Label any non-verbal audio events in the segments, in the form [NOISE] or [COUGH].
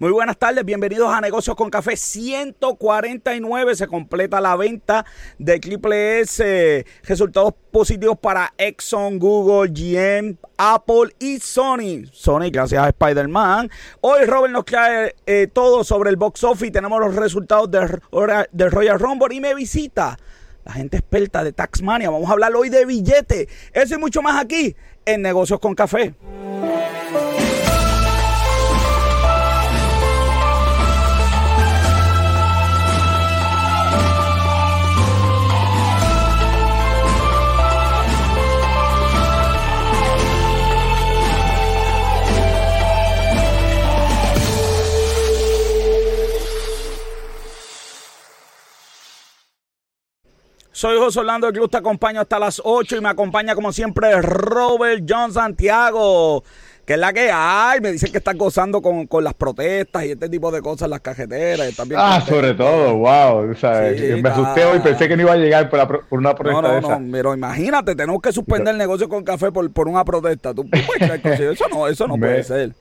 Muy buenas tardes, bienvenidos a Negocios con Café 149. Se completa la venta de Triple S. Resultados positivos para Exxon, Google, GM, Apple y Sony. Sony, gracias a Spider-Man. Hoy Robert nos trae eh, todo sobre el box office. Tenemos los resultados de Royal Rumble y me visita la gente experta de Taxmania. Vamos a hablar hoy de billetes. Eso y mucho más aquí en Negocios con Café. Soy José Orlando, el club te acompaña hasta las 8 y me acompaña como siempre Robert John Santiago, que es la que hay. Me dicen que están gozando con, las protestas y este tipo de cosas en las cajeteras. ah, sobre todo, wow. me asusté hoy, pensé que no iba a llegar por, una protesta. No, no, no, pero imagínate, tenemos que suspender el negocio con café por, por una protesta. ¿Tú [LAUGHS] eso no, eso no puede ser.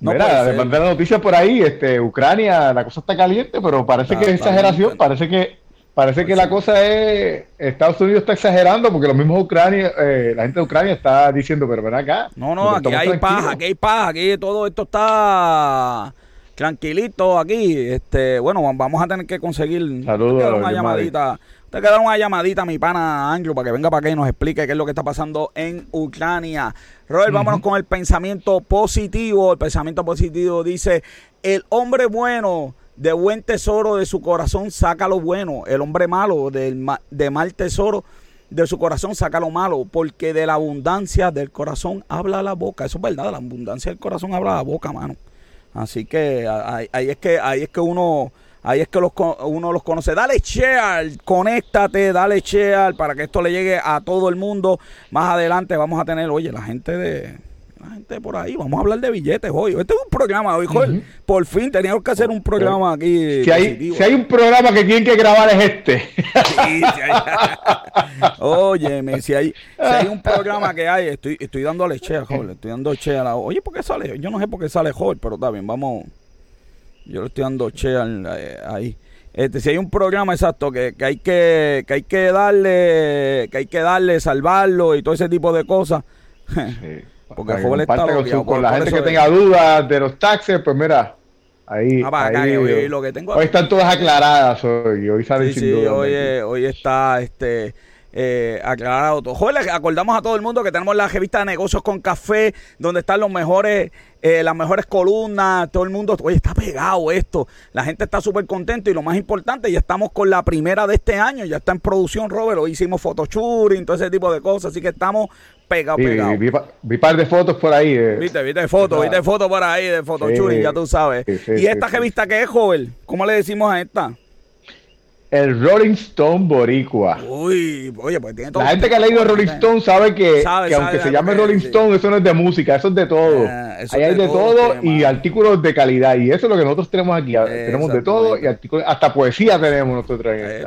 No mira, de mandar la noticia por ahí, este, Ucrania, la cosa está caliente, pero parece que es exageración, parece que Parece que la cosa es, Estados Unidos está exagerando porque los mismos Ucrania, eh, la gente de Ucrania está diciendo, pero ven acá. No, no, aquí hay paz, aquí hay paz, aquí todo esto está tranquilito aquí. Este, bueno, vamos a tener que conseguir Saludos, una llamadita. Te queda una llamadita a mi pana Anglo para que venga para acá y nos explique qué es lo que está pasando en Ucrania. Robert, vámonos con el pensamiento positivo. El pensamiento positivo dice, el hombre bueno de buen tesoro de su corazón saca lo bueno. El hombre malo del de mal tesoro de su corazón saca lo malo. Porque de la abundancia del corazón habla la boca. Eso es verdad, la abundancia del corazón habla la boca, mano. Así que ahí, es que ahí es que uno ahí es que los, uno los conoce. Dale share, conéctate, dale share para que esto le llegue a todo el mundo. Más adelante vamos a tener, oye, la gente de la gente por ahí. Vamos a hablar de billetes hoy. Este es un programa hoy, Joel. Por fin teníamos que hacer un programa aquí. Si hay, si hay un programa que tienen que grabar es este. Sí, [LAUGHS] Óyeme, si hay, si hay un programa que hay, estoy, estoy dando leche a Joel. Estoy dando che a la. Oye, ¿por qué sale? Yo no sé por qué sale Joel, pero está bien, vamos. Yo le estoy dando che eh, ahí. Este, si hay un programa exacto que, que, hay que, que hay que darle, que hay que darle, salvarlo y todo ese tipo de cosas. Sí. [LAUGHS] Porque el joven está con, la gente que tenga dudas de los taxes, pues mira, ahí, ah, ahí hoy, lo que tengo hoy están todas aclaradas hoy, hoy salen sin sí, Hoy, hoy está este eh, aclarado todo. Joder, acordamos a todo el mundo que tenemos la revista de negocios con café, donde están los mejores, eh, las mejores columnas, todo el mundo, oye, está pegado esto, la gente está súper contento y lo más importante, ya estamos con la primera de este año, ya está en producción, Robert, hoy hicimos photoshooting, todo ese tipo de cosas, así que estamos pegados, pegados. Vi, vi, par de fotos por ahí. Eh. Viste, viste fotos, viste fotos por ahí de photoshooting, ya tú sabes. ¿Y esta revista qué es, joven? ¿Cómo le decimos a esta? El Rolling Stone Boricua. Uy, oye, pues tiene todo. La gente que ha leído Rolling Stone sabe que, aunque se llame Rolling Stone, eso no es de música, eso es de todo. Ah, Ahí hay de, todo, y artículos de calidad. Y eso es lo que nosotros tenemos aquí. tenemos de todo y artículos, hasta poesía tenemos nosotros. Eh,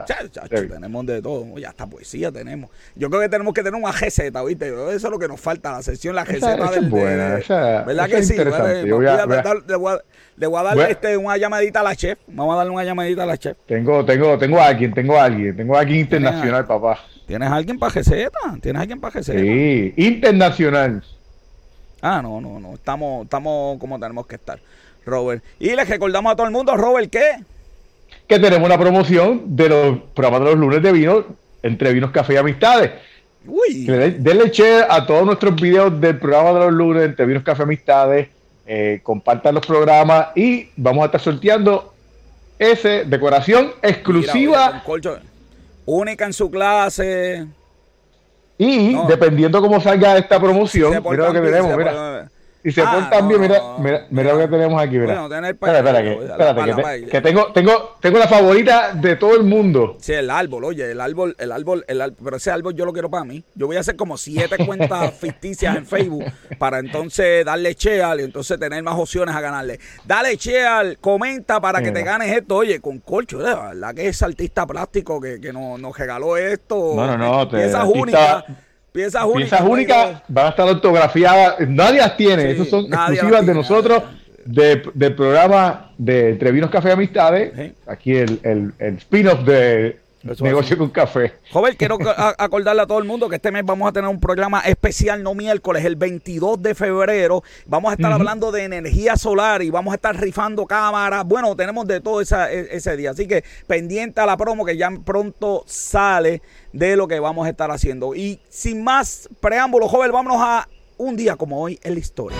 tenemos de todo. Oye, hasta poesía tenemos. Yo creo que tenemos que tener una GZ, ¿viste? Eso es lo que nos falta, la sesión, la GZ esa, del. Es buena, ¿Verdad que sí? Le voy a dar este, una llamadita a la chef. Vamos a darle una llamadita a la chef. Tengo, tengo, tengo a alguien, tengo a alguien, tengo a alguien internacional, papá. ¿Tienes alguien para GZ? ¿Tienes alguien para GZ? Sí, internacional. Ah, no, no, no. Estamos, estamos como tenemos que estar, Robert. Y les recordamos a todo el mundo, Robert, ¿qué? Que tenemos una promoción de los programas de los lunes de vino, entre vinos, café y amistades. Uy. Denle share a todos nuestros videos del programa de los lunes, entre vinos, café y amistades eh, compartan los programas y vamos a estar sorteando ese decoración exclusiva. única en su clase. Y dependiendo cómo salga esta promoción, mira lo que tenemos, mira. Y se ah, portan bien, mira, mira, mira lo que tenemos aquí, mira. Bueno, tener espera, espera, que, espérate, que, tengo, tengo, tengo la favorita de todo el mundo. Sí, el árbol, oye, el árbol, el árbol, el árbol, pero ese árbol yo lo quiero para mí. Yo voy a hacer como siete cuentas [LAUGHS] ficticias en Facebook para entonces darle cheal y entonces tener más opciones a ganarle. Dale cheal, comenta para que te ganes esto, oye, con colcho, la verdad que ese artista plástico que, que nos, nos regaló esto. No, no, no, te, piezas únicas Piezas únicas. Piezas únicas van a estar autografiadas. Nadie las tiene. Esas son exclusivas de nosotros. del programa de Entre Vinos Café Amistades. Aquí el, el, el spin-off de Negocio con café. Joven, quiero acordarle a todo el mundo que este mes vamos a tener un programa especial, no miércoles, el 22 de febrero. Vamos a estar hablando de energía solar y vamos a estar rifando cámaras. Bueno, tenemos de todo esa, e, ese día. Así que pendiente a la promo que ya pronto sale de lo que vamos a estar haciendo. Y sin más preámbulos, joven, vámonos a un día como hoy en la historia.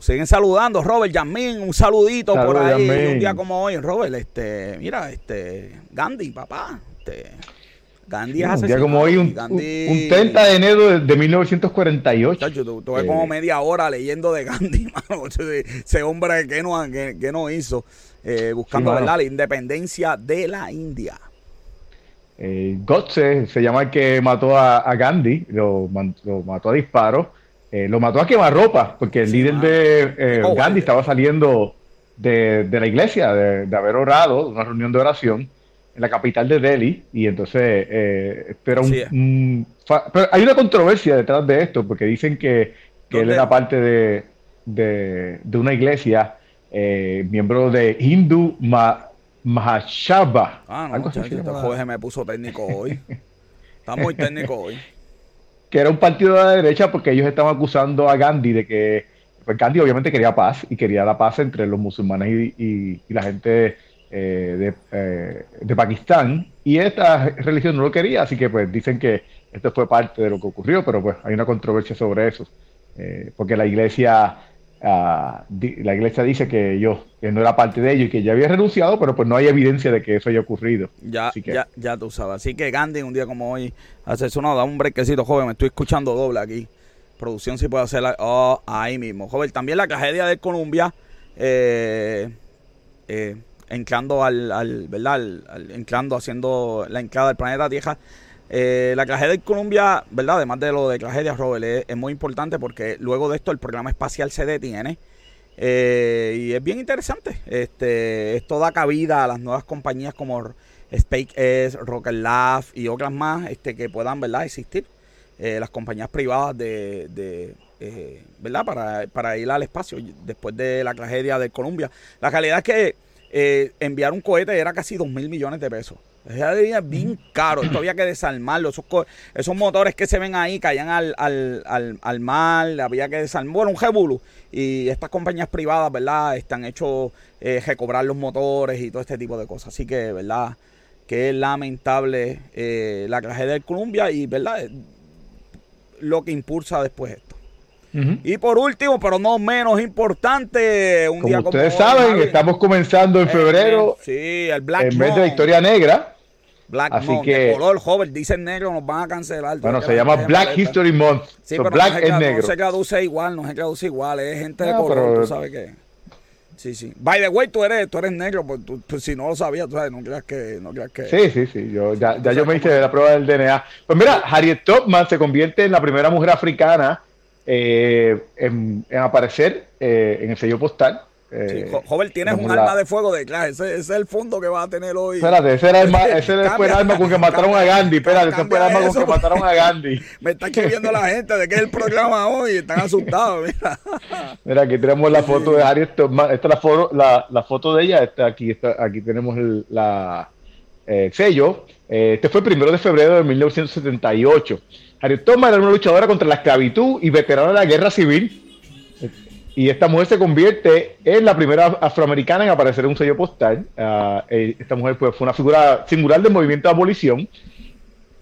Siguen saludando, Robert Yasmín, un saludito por ahí, un día como hoy, Robert, este, mira, este, Gandhi, papá, este, Gandhi es Un día como hoy, un, 30 de enero de, 1948. Chacho, tuve como eh, media hora leyendo de Gandhi, [LAUGHS] mano, ese, hombre que no, que, no hizo, eh, buscando la independencia de la India. Eh, Gotze se llama el que mató a, Gandhi, lo, lo mató a disparos. Eh, lo mató a quemarropa, porque el líder de eh, oh, Gandhi estaba saliendo de, la iglesia, de, haber orado, una reunión de oración en la capital de Delhi, y entonces eh, un, pero hay una controversia detrás de esto, porque dicen que, él era parte de, de, una iglesia, miembro de Hindu Mahashaba. Ah, no, este me puso técnico hoy. [LAUGHS] Está muy técnico hoy que era un partido de la derecha porque ellos estaban acusando a Gandhi de que pues Gandhi obviamente quería paz y quería la paz entre los musulmanes y, la gente eh, eh, de, Pakistán. Y esta religión no lo quería, así que pues dicen que esto fue parte de lo que ocurrió, pero pues hay una controversia sobre eso, eh, porque la iglesia Ah, la iglesia dice que yo que no era parte de ello y que ya había renunciado, pero pues no hay evidencia de que eso haya ocurrido. Ya, ya, ya tú sabes. Así que Gandhi, un día como hoy, hace sonado, da un brequecito, joven, me estoy escuchando doble aquí. Producción si puede hacerla oh, ahí mismo. Joven, también la tragedia de Colombia, eh, eh, entrando al, al ¿verdad? Al, entrando, haciendo la entrada del planeta Tierra eh, la tragedia de Colombia, ¿verdad? Además de lo de tragedia, Robert, es, muy importante porque luego de esto el programa espacial se detiene. Eh, y es bien interesante. Este, esto da cabida a las nuevas compañías como SpaceX, Rocket Lab y otras más este, que puedan, ¿verdad? Existir. Eh, las compañías privadas de, ¿verdad? Para, para, ir al espacio después de la tragedia de Colombia. La realidad es que enviar un cohete era casi 2 mil millones de pesos. Es bien caro. Esto había que desarmarlo. Esos, esos motores que se ven ahí caían al, al, al, mar. Había que desarmar. Bueno, un jebulu. Y estas compañías privadas, ¿verdad? Están hechos eh, recobrar los motores y todo este tipo de cosas. Así que, ¿verdad? Que es lamentable eh, la tragedia de Colombia y, ¿verdad? Lo que impulsa después esto. Y por último, pero no menos importante, un como día ustedes saben, estamos comenzando en eh, febrero. sí, el Black En vez de la historia negra. Black Así Month, que, color joven, dicen negro, nos van a cancelar. Bueno, se llama Black History Month. Sí, pero Black no se, es negro. No se traduce igual, no se traduce igual, es gente de color, tú sabes qué. Sí, sí. By the way, tú eres, tú eres negro, pues, tú, pues, si no lo sabías, tú sabes, no creas que, no creas que. Sí, sí, sí. Yo, ya, ya yo me hice la prueba del DNA. Pues mira, Harriet Tubman se convierte en la primera mujer africana eh, en, aparecer eh, en el sello postal. Eh, joven, tienes un arma de fuego de clase. Ese, es el fondo que vas a tener hoy. Espérate, ese, era el, [LAUGHS] ese fue el arma con que mataron a Gandhi. Espérate, ese fue el arma con que mataron a Gandhi. [LAUGHS] Me está escribiendo la gente de que es el programa hoy. Están asustados. Mira, [LAUGHS] mira aquí tenemos la foto de Harriet. Esta es la foto, la, la foto de ella. Está aquí, está, aquí tenemos el la, eh, sello. Eh, este fue el primero de febrero de 1978. Harriet Tubman era una luchadora contra la esclavitud y veterana de la guerra civil. Y esta mujer se convierte en la primera afroamericana en aparecer en un sello postal. Ah, eh, esta mujer pues, fue una figura singular del movimiento de abolición.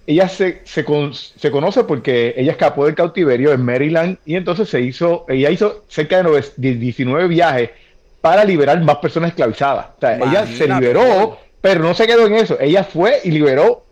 Ella se, se, conoce porque ella escapó del cautiverio en Maryland y entonces se hizo, ella hizo cerca de 19 viajes para liberar más personas esclavizadas. O sea, ella se liberó, pero no se quedó en eso. Ella fue y liberó,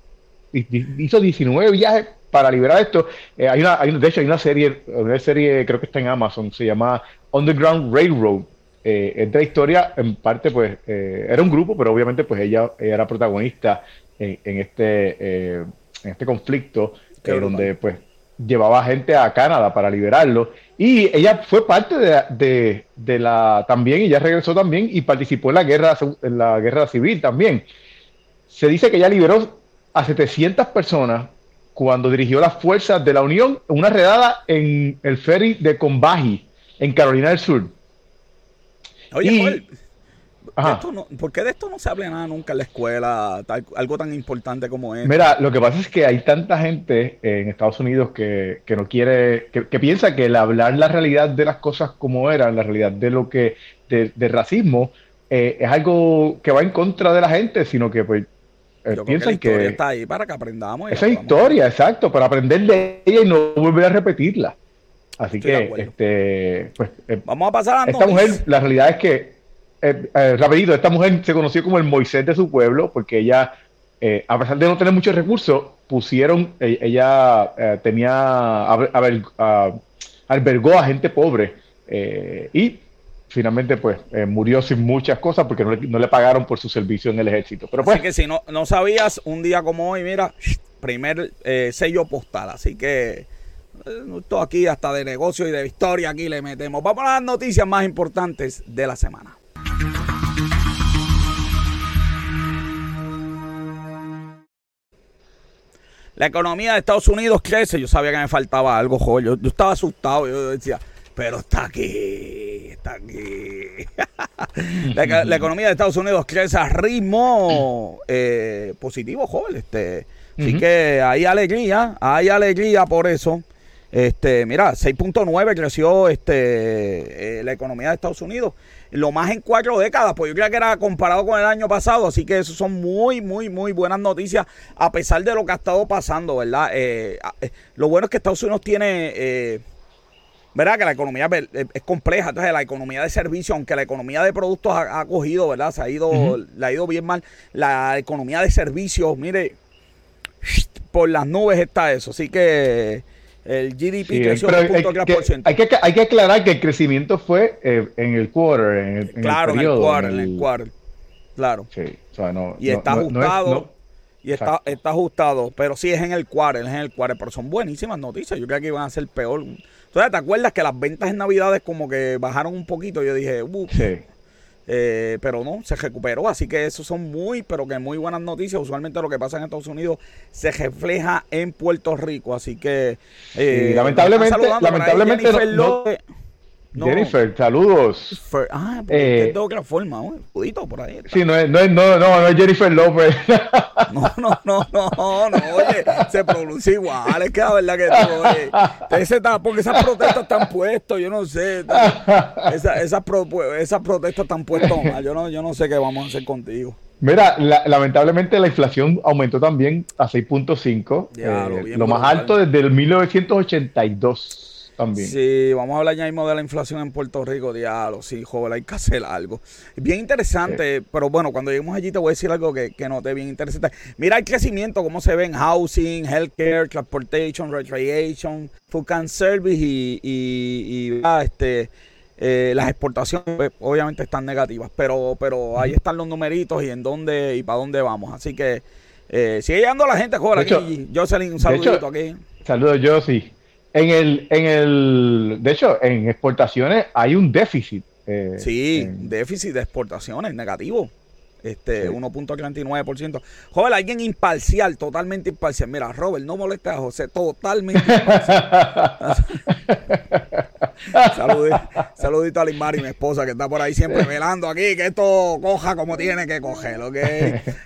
hizo 19 viajes para liberar esto. Eh, hay, una, hay, de hecho, hay una serie, una serie, creo que está en Amazon, se llama Underground Railroad. Eh, es de la historia, en parte, pues, eh, era un grupo, pero obviamente, pues, ella, era protagonista en, este, en este conflicto, donde, pues, llevaba gente a Canadá para liberarlo. Y ella fue parte de, de, la también, y ya regresó también, y participó en la guerra, en la guerra civil también. Se dice que ella liberó a 700 personas cuando dirigió las fuerzas de la Unión en una redada en el ferry de Combahee, en Carolina del Sur. Oye, ¿por qué de esto no se habla nada nunca en la escuela? algo tan importante como esto. Mira, lo que pasa es que hay tanta gente en Estados Unidos que, no quiere, que, piensa que el hablar la realidad de las cosas como eran, la realidad de lo que, de, racismo, eh, es algo que va en contra de la gente, sino que pues eh, piensan que, que, está ahí para que aprendamos. Esa historia, exacto, para aprender de ella y no volver a repetirla. Así que, este, pues, eh, vamos a pasar a Esta mujer, la realidad es que, eh, rapidito, esta mujer se conoció como el Moisés de su pueblo, porque ella, a pesar de no tener muchos recursos, pusieron, ella tenía, albergó a gente pobre y finalmente pues eh, murió sin muchas cosas porque no le, pagaron por su servicio en el ejército. Pero pues, así que si no, no sabías, un día como hoy, mira, primer eh, sello postal. Así que eh, todo aquí hasta de negocio y de historia aquí le metemos. Vamos a las noticias más importantes de la semana. La economía de Estados Unidos crece. Yo sabía que me faltaba algo, joder. Yo, yo estaba asustado. Yo decía, pero está aquí, está aquí. [LAUGHS] la, economía de Estados Unidos crece a ritmo eh, positivo, joven. Este, Así que hay alegría, hay alegría por eso. Este, mira, 6.9 creció este, eh, la economía de Estados Unidos, lo más en cuatro décadas, pues yo creo que era comparado con el año pasado, así que eso son muy, muy, muy buenas noticias, a pesar de lo que ha estado pasando, ¿verdad? Eh, lo bueno es que Estados Unidos tiene ¿verdad? Que la economía es compleja. Entonces, la economía de servicios, aunque la economía de productos ha, cogido, ¿verdad? Se ha ido, le ha ido bien mal. La economía de servicios, mire, por las nubes está eso. Así que el GDP creció un punto hay, que, hay que aclarar que el crecimiento fue eh, en el quarter, en el, claro, en el, quarter, en el quarter. Claro. Sí, o sea, no, y está ajustado. y está, está ajustado, pero sí es en el quarter, es en el quarter, pero son buenísimas noticias. Yo creo que iban a ser peor. Entonces, ¿te acuerdas que las ventas en Navidades como que bajaron un poquito? Yo dije, uff. Sí. Eh, pero no, se recuperó. Así que eso son muy, pero que muy buenas noticias. Usualmente lo que pasa en Estados Unidos se refleja en Puerto Rico. Así que. Eh, lamentablemente, lamentablemente no, Jennifer, saludos. ah, eh, de otra forma, un Pudito por ahí. Sí, no es, no, es, no, no, es Jennifer López. [LAUGHS] no, no, no, no, no, oye, se pronuncia igual, es que la verdad que tú, oye, ese porque esas protestas están puestas, yo no sé, esas, esas, pro, esas protestas están puestas mal, yo no, yo no sé qué vamos a hacer contigo. Mira, lamentablemente la inflación aumentó también a 6.5, eh, lo más alto desde el 1982. Sí, vamos a hablar ya mismo de la inflación en Puerto Rico, diablo, sí, joven, hay que hacer algo. Bien interesante, pero bueno, cuando lleguemos allí te voy a decir algo que, que noté bien interesante. Mira el crecimiento, cómo se ve en housing, healthcare, transportation, recreation, food and service y, y, ah, este, eh, las exportaciones pues, obviamente están negativas, pero, pero ahí están los numeritos y en dónde y para dónde vamos. Así que eh, sigue llegando la gente, joven, aquí. Jocelyn, un saludito aquí. Saludos, Josie. En el, en el, de hecho, en exportaciones hay un déficit. Eh, sí, déficit de exportaciones negativo. Este, 1.39%. Joder, alguien imparcial, totalmente imparcial. Mira, Robert, no moleste a José, totalmente imparcial. [LAUGHS] saludito, a Limari, mi esposa, que está por ahí siempre velando aquí, que esto coja como tiene que coger, ¿ok?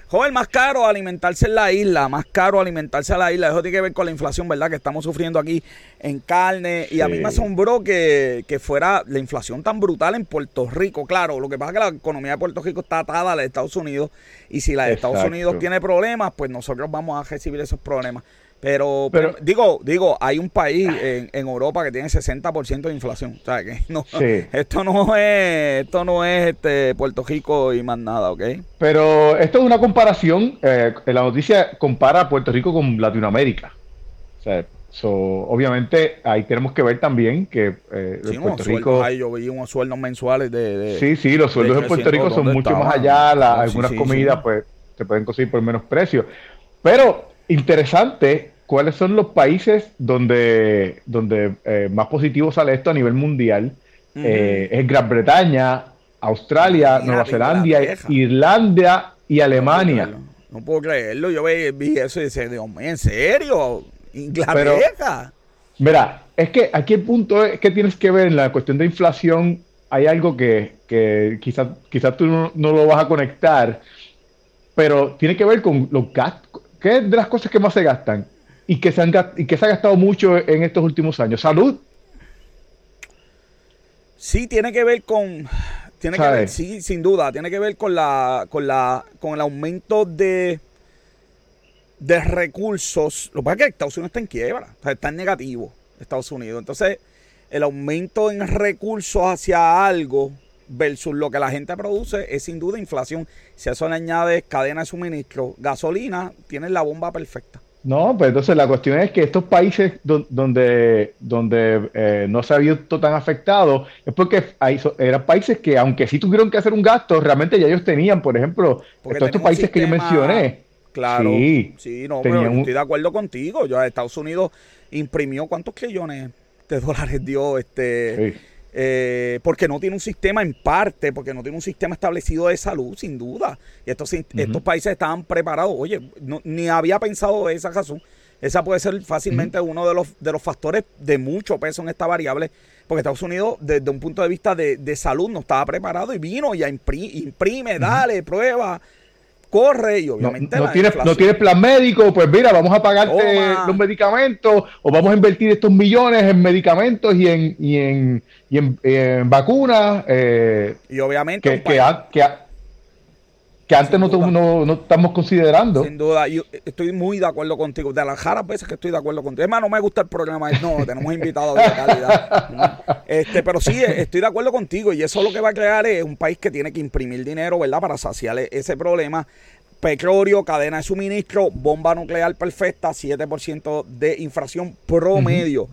Joder, más caro alimentarse en la isla, más caro alimentarse en la isla. Eso tiene que ver con la inflación, ¿verdad? Que estamos sufriendo aquí en carne. Y a mí me asombró que, que, fuera la inflación tan brutal en Puerto Rico. Claro, lo que pasa es que la economía de Puerto Rico está atada a la Estados Unidos. Y si la de Estados Unidos tiene problemas, pues nosotros vamos a recibir esos problemas. Pero, pero, digo, digo, hay un país en, en Europa que tiene 60% de inflación. O sea, que [LAUGHS] no, esto no es, esto no es este Puerto Rico y más nada, ¿ok? Pero esto es una comparación, eh, la noticia compara a Puerto Rico con Latinoamérica. O sea, obviamente ahí tenemos que ver también que eh, Puerto Rico... yo vi unos sueldos mensuales de... sí, sí, los sueldos en Puerto Rico son mucho más allá, algunas comidas pues se pueden conseguir por menos precio. Pero interesante cuáles son los países donde, donde eh, más positivo sale esto a nivel mundial. Eh, es Gran Bretaña, Australia, Nueva Zelanda, Irlanda y Alemania. No puedo creerlo. Yo vi, eso y decía, Dios mío, ¿en serio? [LAUGHS] Inglaterra. mira, es que aquí el punto es que tienes que ver en la cuestión de inflación. Hay algo que, que quizás quizá tú no, lo vas a conectar, pero tiene que ver con los gastos. ¿Qué es de las cosas que más se gastan? Y que se, han, y que se ha gastado mucho en estos últimos años. Salud. Sí, tiene que ver con tiene que ver, sí, sin duda, tiene que ver con la, con la, con el aumento de, de recursos. Lo que pasa es que Estados Unidos está en quiebra, o sea, está en negativo Estados Unidos. Entonces, el aumento en recursos hacia algo versus lo que la gente produce es sin duda inflación. Si a eso le añades cadena de suministro, gasolina, tienes la bomba perfecta. No, pues entonces la cuestión es que estos países donde, donde eh, no se ha visto tan afectado es porque hay, eran países que, aunque sí tuvieron que hacer un gasto, realmente ya ellos tenían, por ejemplo, todos estos países que yo mencioné. Claro, sí, sí no, pero estoy de acuerdo contigo. Yo, Estados Unidos imprimió cuántos trillones de dólares dio este. Eh, porque no tiene un sistema en parte, porque no tiene un sistema establecido de salud, sin duda. Y estos, estos países estaban preparados. Oye, ni había pensado esa razón. Esa puede ser fácilmente uno de los, de los factores de mucho peso en esta variable, porque Estados Unidos, desde un punto de vista de, de salud, no estaba preparado y vino y imprime, imprime dale, prueba corre y obviamente no, tienes, no tienes plan médico, pues mira, vamos a pagarte los medicamentos o vamos a invertir estos millones en medicamentos y en, y en, y en, vacunas. Eh, y obviamente que, que antes no, no, no, estamos considerando. Sin duda, yo estoy muy de acuerdo contigo. De las raras veces que estoy de acuerdo contigo. Es más, no me gusta el programa. No, tenemos invitados de calidad. [LAUGHS] Este, pero sí, estoy de acuerdo contigo. Y eso lo que va a crear es un país que tiene que imprimir dinero, ¿verdad? Para saciar ese problema. Petróleo, cadena de suministro, bomba nuclear perfecta, 7% de inflación promedio.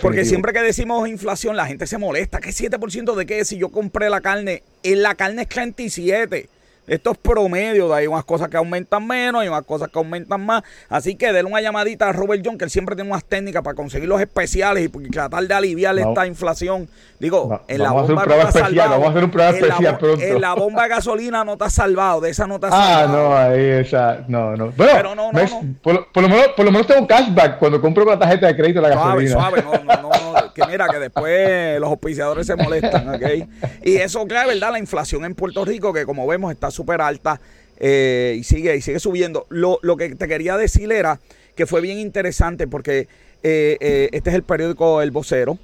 Porque siempre que decimos inflación, la gente se molesta. ¿Qué 7% de qué? Si yo compré la carne, en la carne es 37. Estos promedios, hay unas cosas que aumentan menos, hay unas cosas que aumentan más. Así que denle una llamadita a Robert John, que él siempre tiene unas técnicas para conseguir los especiales y tratar de aliviar esta inflación. Digo, en la bomba no especial, Vamos a hacer un programa especial pronto. En la bomba de gasolina no está salvado, de esa no está ah, no, ahí esa, no, no. Bueno, Pero no, no, Por, lo menos, por lo menos tengo cashback cuando compro con la tarjeta de crédito la gasolina. Suave, no, no, no, que mira, que después los auspiciadores se molestan, ¿ok? Y eso, claro, ¿verdad? La inflación en Puerto Rico, que como vemos está súper alta eh, y, sigue, y sigue subiendo. Lo, que te quería decir era que fue bien interesante porque eh, eh, este es el periódico El Vocero.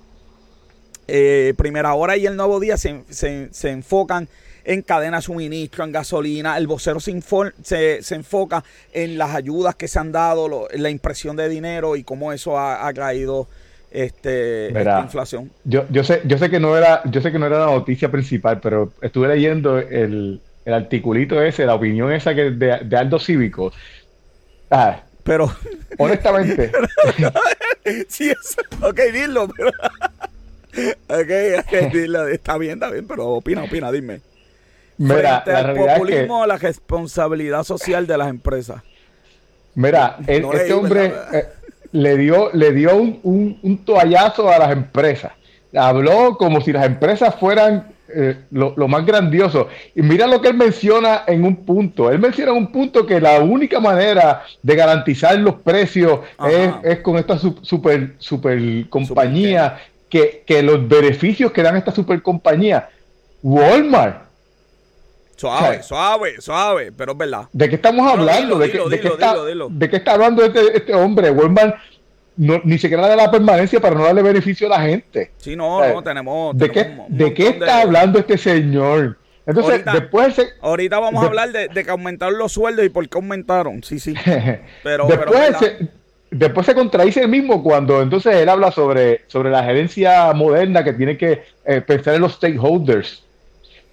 Primera Hora y El Nuevo Día se, se, enfocan en cadena de suministro, en gasolina. El vocero se, se, enfoca en las ayudas que se han dado, la impresión de dinero y cómo eso ha caído este, esta inflación. Yo, yo, sé, yo sé que no era, yo sé que no era la noticia principal, pero estuve leyendo el, el articulito ese, la opinión esa que de, de Aldo Cívico. Ah, pero. Honestamente. [LAUGHS] sí, es, ok, dilo, pero. [LAUGHS] ok, ok, [LAUGHS] dilo. Está bien, está bien, pero opina, opina, dime. Mira, Frente la al populismo, la responsabilidad social de las empresas. Mira, este hombre eh, le dio, le dio un, un, un toallazo a las empresas. Habló como si las empresas fueran eh, lo, más grandioso. Y mira lo que él menciona en un punto. Él menciona en un punto que la única manera de garantizar los precios es, con esta super, super compañía, que, los beneficios que dan esta super compañía. Walmart. Suave, suave, suave, pero es verdad. ¿De qué estamos hablando? ¿De, qué, está, ¿De qué está hablando este, este hombre? Walmart ni siquiera de la permanencia para no darle beneficio a la gente. Sí, no, no, tenemos. ¿De qué, ¿de qué está hablando este señor? Entonces, después. ahorita vamos a hablar de, que aumentaron los sueldos y por qué aumentaron. Sí, sí. [LAUGHS] Pero. después, se, después se contradice el mismo cuando entonces él habla sobre, sobre la gerencia moderna que tiene que eh, pensar en los stakeholders.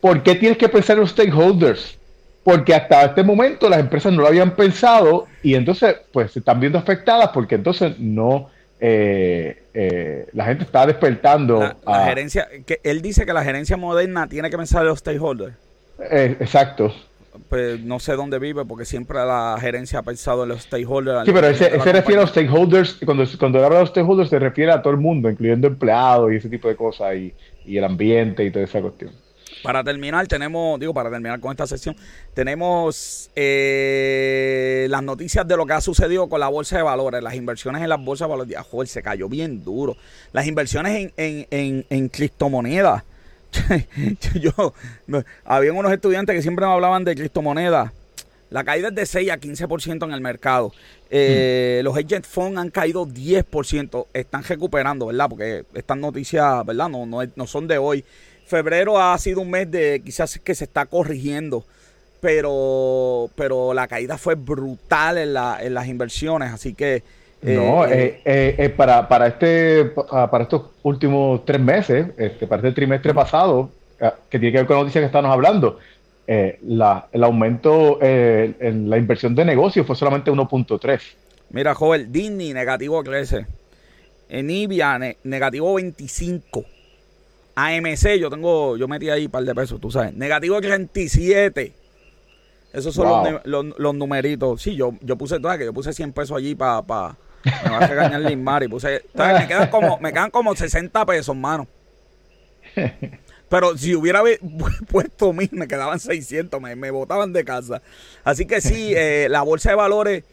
¿Por qué tienes que pensar en los stakeholders? porque hasta este momento las empresas no lo habían pensado y entonces pues se están viendo afectadas porque entonces no eh, eh, la gente está despertando la, gerencia que él dice que la gerencia moderna tiene que pensar en los stakeholders. Eh, exacto. Pues no sé dónde vive porque siempre la gerencia ha pensado en los stakeholders. Sí pero ese, se refiere a los stakeholders cuando, cuando habla de los stakeholders se refiere a todo el mundo incluyendo empleados y ese tipo de cosas y, y el ambiente y toda esa cuestión Para terminar, tenemos, digo, para terminar con esta sesión, tenemos eh, las noticias de lo que ha sucedido con la bolsa de valores, las inversiones en las bolsas de valores. Joder, se cayó bien duro. Las inversiones en, en, en, en criptomonedas. [LAUGHS] Yo, había unos estudiantes que siempre me hablaban de criptomonedas. La caída es de 6 a 15% en el mercado. Eh, Los agent funds han caído 10%. Están recuperando, ¿verdad? Porque estas noticias, ¿verdad? No, no, no son de hoy febrero ha sido un mes de quizás que se está corrigiendo, pero, pero la caída fue brutal en, la, en las inversiones, así que... no, eh, eh, eh, para, para, este, para estos últimos tres meses, este, para este trimestre pasado, que tiene que ver con la noticia que estamos hablando, la, el aumento en la inversión de negocios fue solamente 1.3. Mira, joven, Disney negativo crece. Nvidia negativo 25. AMC, yo tengo, yo metí ahí un par de pesos, tú sabes. Negativo 37. Esos son los, numeritos. Sí, yo, yo puse, todas que yo puse 100 pesos allí para, pa, me va a regañar Limar y puse, me quedan como, me quedan como 60 pesos, mano. [LAUGHS] Pero si hubiera [LAUGHS] puesto mil, me quedaban 600, me, me botaban de casa. Así que sí, [LAUGHS] eh, la bolsa de valores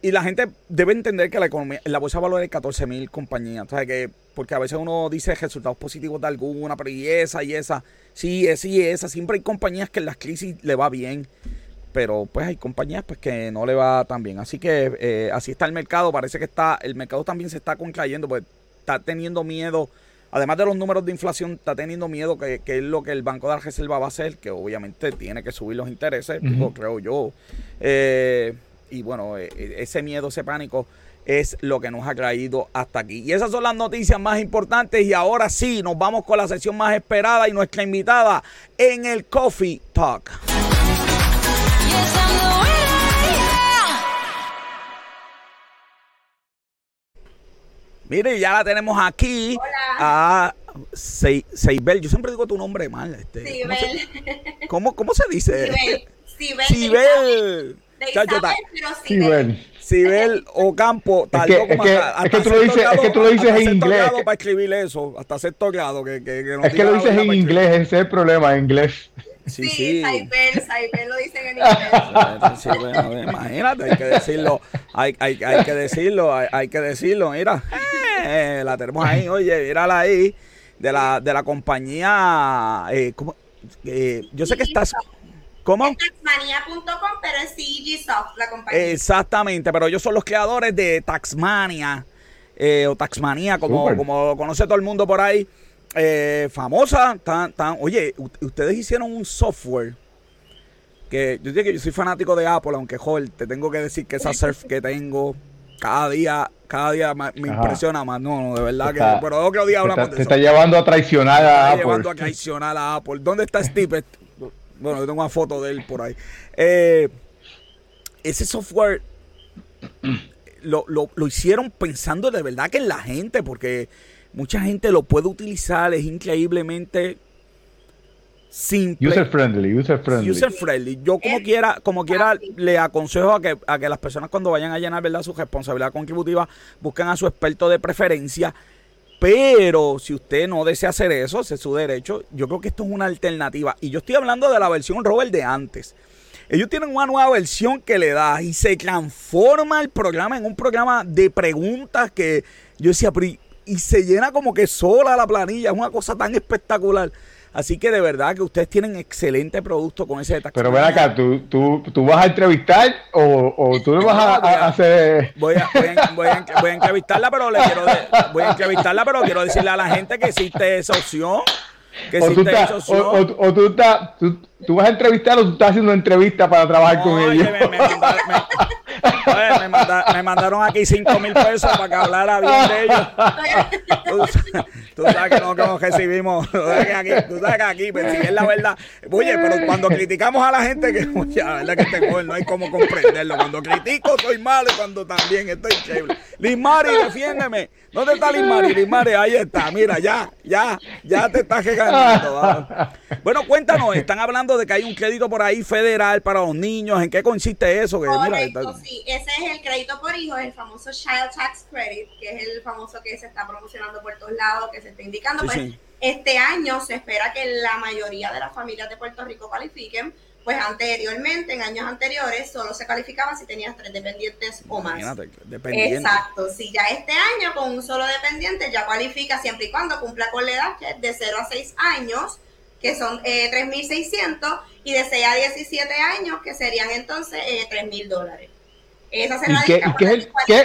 y, la gente debe entender que la economía, la bolsa de valores hay 14 mil compañías. O que, porque a veces uno dice resultados positivos de alguna, pero y esa y esa. Sí, esa y esa. Siempre hay compañías que en las crisis le va bien. Pero pues hay compañías pues que no le va tan bien. Así que eh, así está el mercado. Parece que está, el mercado también se está contrayendo, pues está teniendo miedo. Además de los números de inflación, está teniendo miedo que, es lo que el Banco de la Reserva va a hacer, que obviamente tiene que subir los intereses, creo yo. Eh, y bueno, eh, eh, ese miedo, ese pánico es lo que nos ha traído hasta aquí. Y esas son las noticias más importantes y ahora sí, nos vamos con la sesión más esperada y nuestra invitada en el Coffee Talk. Mire, ya la tenemos aquí a Seibel. Yo siempre digo tu nombre mal. Este, ¿cómo, ¿cómo, se dice? Sibel. Sibel. Sibel. Sibel Ocampo tardó es que, es que, tú lo dices, es que tú lo dices en inglés. para escribir eso, hasta sexto grado. Que, que, que no es que lo dices en inglés, ese es el problema, en inglés. Sí, sí, Saibel, Saibel lo dicen en [LAUGHS] inglés. Sí, bueno, imagínate, hay que decirlo, hay, hay, hay que decirlo, hay, hay, que decirlo, mira, eh, la tenemos ahí, oye, mírala ahí, de la, de la compañía, eh, ¿cómo? Eh, yo sé que estás... ¿Cómo? Taxmania.com, pero es CG Soft, la compañía. Exactamente, pero ellos son los creadores de Taxmania, eh, o Taxmania, como, como lo conoce todo el mundo por ahí. Eh, famosa, tan, tan, oye, ustedes hicieron un software que yo digo que yo soy fanático de Apple, aunque joder, te tengo que decir que esa surf que tengo cada día, cada día me, impresiona más. No, no, de verdad que. pero otro día hablamos de eso. Te está llevando a traicionar a Apple. llevando a traicionar a Apple. ¿Dónde está Steve? [LAUGHS] Bueno, yo tengo una foto de él por ahí. Eh, ese software lo, hicieron pensando de verdad que en la gente, porque mucha gente lo puede utilizar, es increíblemente simple. User friendly, user friendly. User friendly. Yo como quiera, como quiera, le aconsejo a que, a que las personas cuando vayan a llenar ¿verdad? su responsabilidad contributiva busquen a su experto de preferencia pero si usted no desea hacer eso, es su derecho. Yo creo que esto es una alternativa. Y yo estoy hablando de la versión Robert de antes. Ellos tienen una nueva versión que le da y se transforma el programa en un programa de preguntas que yo decía, y se llena como que sola la planilla. Es una cosa tan espectacular. Así que de verdad que ustedes tienen excelente producto con ese detalle. Pero ven acá, ¿tú, tú, tú vas a entrevistar o, o tú le vas a, hacer...? Voy a, voy, a, voy, a, entrevistarla, pero le quiero voy a entrevistarla, pero quiero decirle a la gente que existe esa opción. Que existe esa opción. O, o, tú, estás, tú, tú, vas a entrevistar o tú estás haciendo una entrevista para trabajar con ellos. Me, me, me, mandaron aquí 5 mil pesos para que hablara bien de ellos. Tú, sabes que no, que recibimos. Tú sabes que aquí, tú sabes que aquí pues, si es la verdad. Oye, pero cuando criticamos a la gente, que oye, la verdad que este joven no hay cómo comprenderlo. Cuando critico soy malo y cuando también estoy chévere. Lismari, defiéndeme. ¿Dónde está Lismari? Lismari, ahí está. Mira, ya, ya, ya te estás regañando. Bueno, cuéntanos, están hablando de que hay un crédito por ahí federal para los niños. ¿En qué consiste eso? Que, mira, sí, ese es el crédito por hijo, el famoso Child Tax Credit, que es el famoso que se está promocionando por todos lados, que se está indicando. pues, Este año se espera que la mayoría de las familias de Puerto Rico califiquen, pues anteriormente, en años anteriores, solo se calificaba si tenías tres dependientes o más. Exacto, si ya este año con un solo dependiente ya cualifica siempre y cuando cumpla con la edad que es de 0 a 6 años, que son eh, 3.600, y de 6 a 17 años, que serían entonces eh, 3.000 dólares. Esa será qué,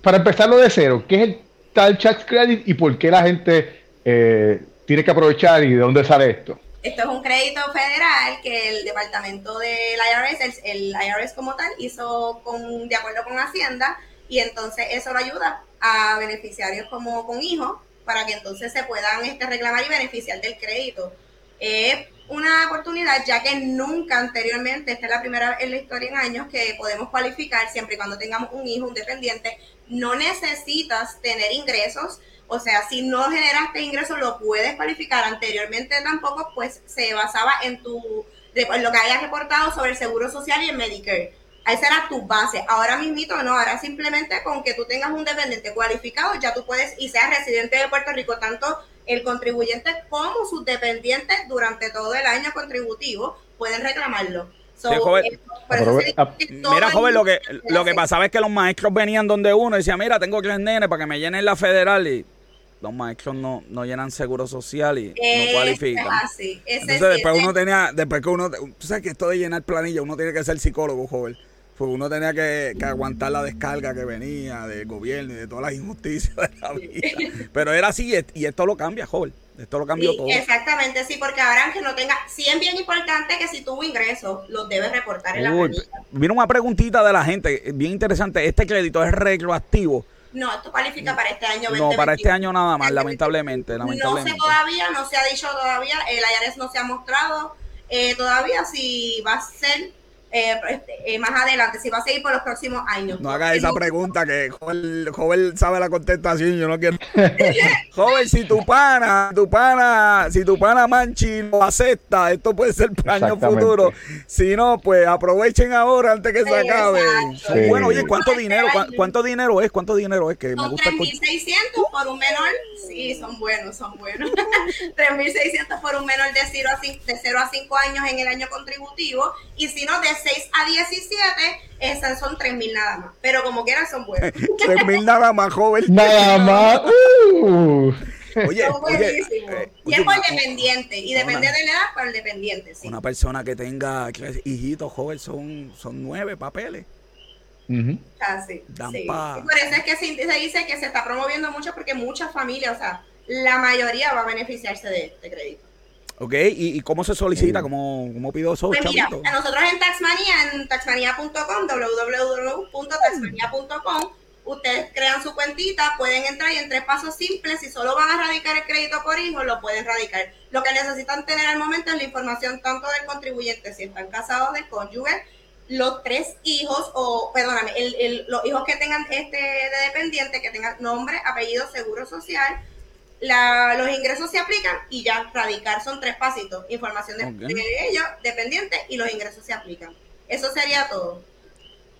Para empezarlo de cero, ¿qué es el tal tax credit y por qué la gente eh, tiene que aprovechar y de dónde sale esto? Esto es un crédito federal que el departamento del IRS, el, IRS como tal, hizo con, de acuerdo con Hacienda y entonces eso lo ayuda a beneficiarios como con hijos para que entonces se puedan este, reclamar y beneficiar del crédito. Es una oportunidad ya que nunca anteriormente, esta es la primera en la historia en años que podemos cualificar siempre y cuando tengamos un hijo, un dependiente, no necesitas tener ingresos o sea, si no generaste ingresos, lo puedes cualificar. Anteriormente tampoco, pues se basaba en tu lo que hayas reportado sobre el Seguro Social y el Medicare. Esa era tu base. Ahora mismito no, ahora simplemente con que tú tengas un dependiente cualificado, ya tú puedes y seas residente de Puerto Rico, tanto el contribuyente como sus dependientes durante todo el año contributivo pueden reclamarlo. Eh, ah, mira, joven, lo que, lo que pasaba es que los maestros venían donde uno y decía, mira, tengo tres nenes para que me llenen la federal y los maestros no, no llenan seguro social y no cualifican. Entonces después uno tenía, después que uno, tú sabes que esto de llenar planilla, uno tiene que ser psicólogo, joven. Porque uno tenía que, aguantar la descarga que venía del gobierno y de todas las injusticias de la vida. Pero era así y esto lo cambia, joven. Esto lo cambió todo. Exactamente, sí, porque ahora que no tenga, sí es bien importante que si tuvo ingresos, los debes reportar en la planilla. Mira una preguntita de la gente, bien interesante. ¿Este crédito es retroactivo? No, esto cualifica para este año. No, para este año nada más, lamentablemente, No sé todavía, no se ha dicho todavía, el IRS no se ha mostrado eh, todavía si va a ser eh, este, eh, más adelante, si va a seguir por los próximos años. No haga esa pregunta que joven, joven sabe la contestación, yo no quiero. [LAUGHS] joven, si tu pana, tu pana, si tu pana Manchi lo acepta, esto puede ser para año futuro. Si no, pues aprovechen ahora antes que se acabe. Bueno, oye, ¿cuánto dinero, cuánto dinero es? ¿Cuánto dinero es? Que me gusta 3.600 por un menor. Sí, son buenos, son buenos. [LAUGHS] 3.600 por un menor de 0 a 5, de 0 a 5 años en el año contributivo y si no de 6 a 17, esas son 3 mil nada más. Pero como quieran, son buenos. 3 [LAUGHS] mil nada más, joven. Nada más. Uh. Oye, oye, eh, y es por dependiente. Y depende de la edad, por el dependiente. Sí. Una persona que tenga hijitos joven son, son nueve papeles. Casi. sí. por eso es que se, dice que se está promoviendo mucho porque muchas familias, o sea, la mayoría va a beneficiarse de este crédito. Ok, ¿y, cómo se solicita? ¿Cómo, cómo pido eso? Pues mira, a nosotros en Taxmania, en taxmania.com, www.taxmania.com, ustedes crean su cuentita, pueden entrar y en tres pasos simples, si solo van a radicar el crédito por hijo, lo pueden radicar. Lo que necesitan tener al momento es la información tanto del contribuyente, si están casados, del cónyuge, los tres hijos, o perdóname, los hijos que tengan este de dependiente, que tengan nombre, apellido, seguro social, los ingresos se aplican y ya radicar son tres pasitos. Información de, ellos, dependiente, y los ingresos se aplican. Eso sería todo.